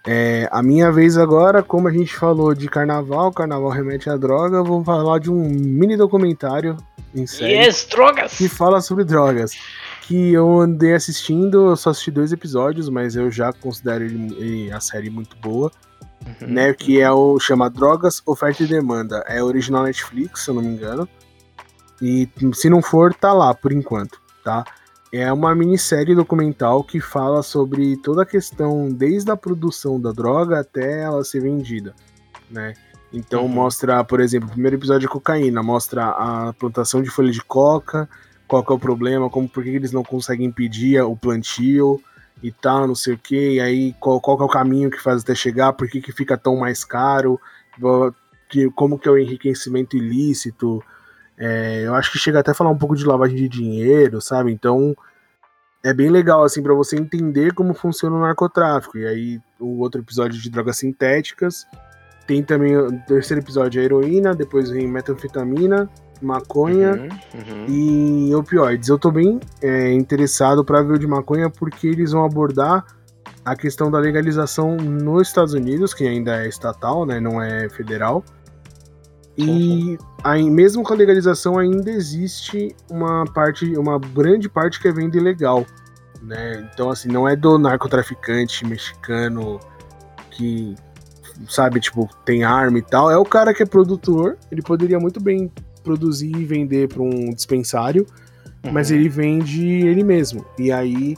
É, a minha vez agora, como a gente falou de carnaval, carnaval remete à droga, eu vou falar de um mini documentário em série Yes, drogas! que fala sobre drogas. Que eu andei assistindo, eu só assisti dois episódios, mas eu já considero ele, ele- a série muito boa, Uhum. né? Que é o chama Drogas, Oferta e Demanda. É original Netflix, se eu não me engano. E se não for, tá lá por enquanto, tá? É uma minissérie documental que fala sobre toda a questão, desde a produção da droga até ela ser vendida, né? Então Uhum. mostra, por exemplo, o primeiro episódio é cocaína, mostra a plantação de folha de coca, qual é o problema, como por que eles não conseguem impedir o plantio e tal, não sei o que, e aí qual, qual é o caminho que faz até chegar, por que, que fica tão mais caro, que, como que é o enriquecimento ilícito, é, eu acho que chega até a falar um pouco de lavagem de dinheiro, sabe? Então é bem legal assim para você entender como funciona o narcotráfico. E aí o outro episódio de drogas sintéticas tem também o terceiro episódio a heroína, depois vem metanfetamina, maconha Uhum, uhum. e opioides. Eu tô bem é, interessado para ver o de maconha porque eles vão abordar a questão da legalização nos Estados Unidos, que ainda é estatal, né, não é federal. E aí, mesmo com a legalização ainda existe uma parte, uma grande parte que é venda ilegal, né? Então assim, não é do narcotraficante mexicano que sabe, tipo, tem arma e tal, é o cara que é produtor, ele poderia muito bem produzir e vender para um dispensário, mas Uhum. ele vende ele mesmo. E aí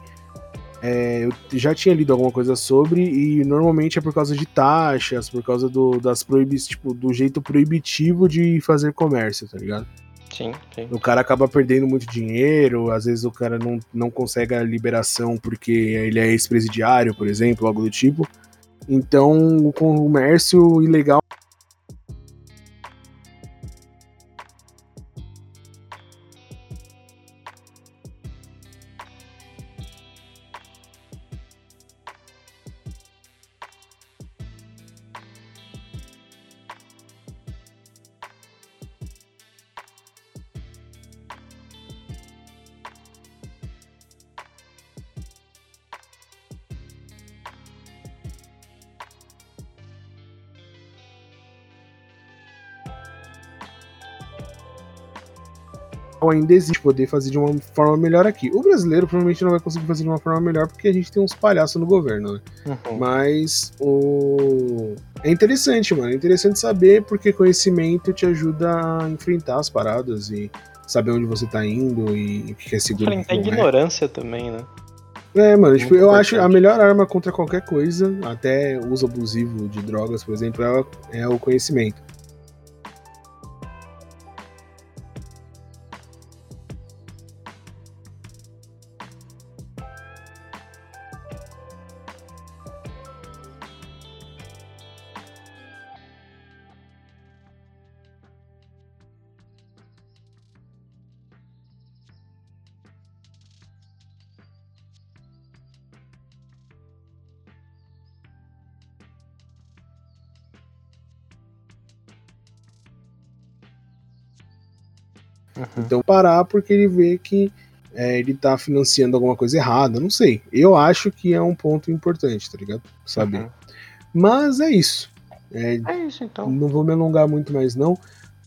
é, eu já tinha lido alguma coisa sobre, e normalmente é por causa de taxas, por causa do, das proibi tipo, do jeito proibitivo de fazer comércio, tá ligado? Sim, sim. O cara acaba perdendo muito dinheiro, às vezes o cara não, não consegue a liberação porque ele é ex-presidiário, por exemplo, algo do tipo. Então o comércio ilegal ainda existe poder fazer de uma forma melhor aqui. O brasileiro provavelmente não vai conseguir fazer de uma forma melhor porque a gente tem uns palhaços no governo, né? Uhum. Mas o. É interessante, mano. É interessante saber porque conhecimento te ajuda a enfrentar as paradas e saber onde você tá indo e o que é seguro. Enfrentar a não é. ignorância também, né? É, mano, tipo, eu acho a melhor arma contra qualquer coisa, até uso abusivo de drogas, por exemplo, é o- é o conhecimento. Uhum. Então parar porque ele vê que é, ele tá financiando alguma coisa errada, não sei. Eu acho que é um ponto importante, tá ligado? Saber. Uhum. Mas é isso. É, É isso então. não vou me alongar muito mais não.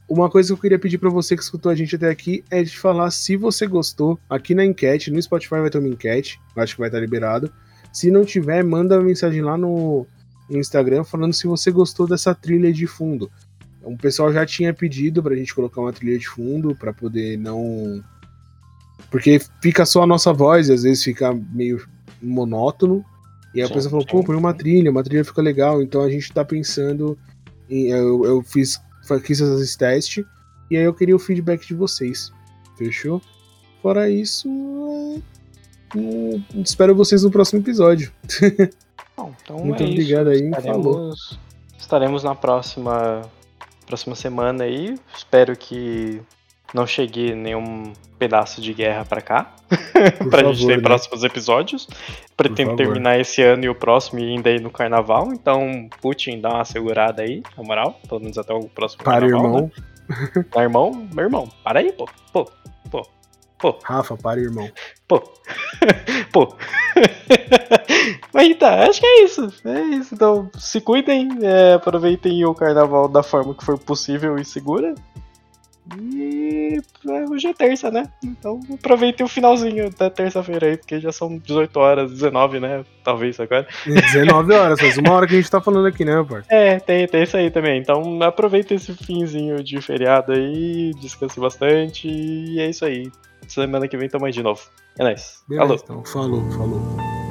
Uma coisa que eu queria pedir pra você que escutou a gente até aqui é de falar se você gostou. Aqui na enquete, no Spotify vai ter uma enquete, acho que vai estar liberado. Se não tiver, manda uma mensagem lá no, no Instagram falando se você gostou dessa trilha de fundo. O pessoal já tinha pedido pra gente colocar uma trilha de fundo pra poder não porque fica só a nossa voz e às vezes fica meio monótono. E aí a pessoa falou, pô, põe uma trilha, uma trilha fica legal. Então a gente tá pensando em. Eu, eu fiz, fiz esses testes e aí eu queria o feedback de vocês. Fechou? Fora isso, é, espero vocês no próximo episódio. Bom, então Muito é obrigado isso. aí, Estaremos, estaremos na próxima próxima semana aí. Espero que não chegue nenhum pedaço de guerra pra cá. Pra favor, gente ter né? próximos episódios. Pretendo terminar esse ano e o próximo e ainda aí no carnaval. Então, Putin, dá uma segurada aí, na moral. Pelo menos até o próximo Para, carnaval. irmão. Né? Meu irmão, meu irmão, para aí, pô. Pô, pô, Rafa, para, irmão. pô. pô. Mas tá, acho que é isso. É isso. Então, se cuidem, é, aproveitem o carnaval da forma que for possível e segura. E é, hoje é terça, né? Então aproveitem o finalzinho da terça-feira aí, porque já são 18 horas, 19, né? Talvez agora. 19 horas, faz uma hora que a gente tá falando aqui, né, parça? É, tem, tem isso aí também. Então aproveitem esse finzinho de feriado aí, descanse bastante e é isso aí. Semana que vem tamo aí de novo. É nóis. Beleza, Alô. então. Falou, falou.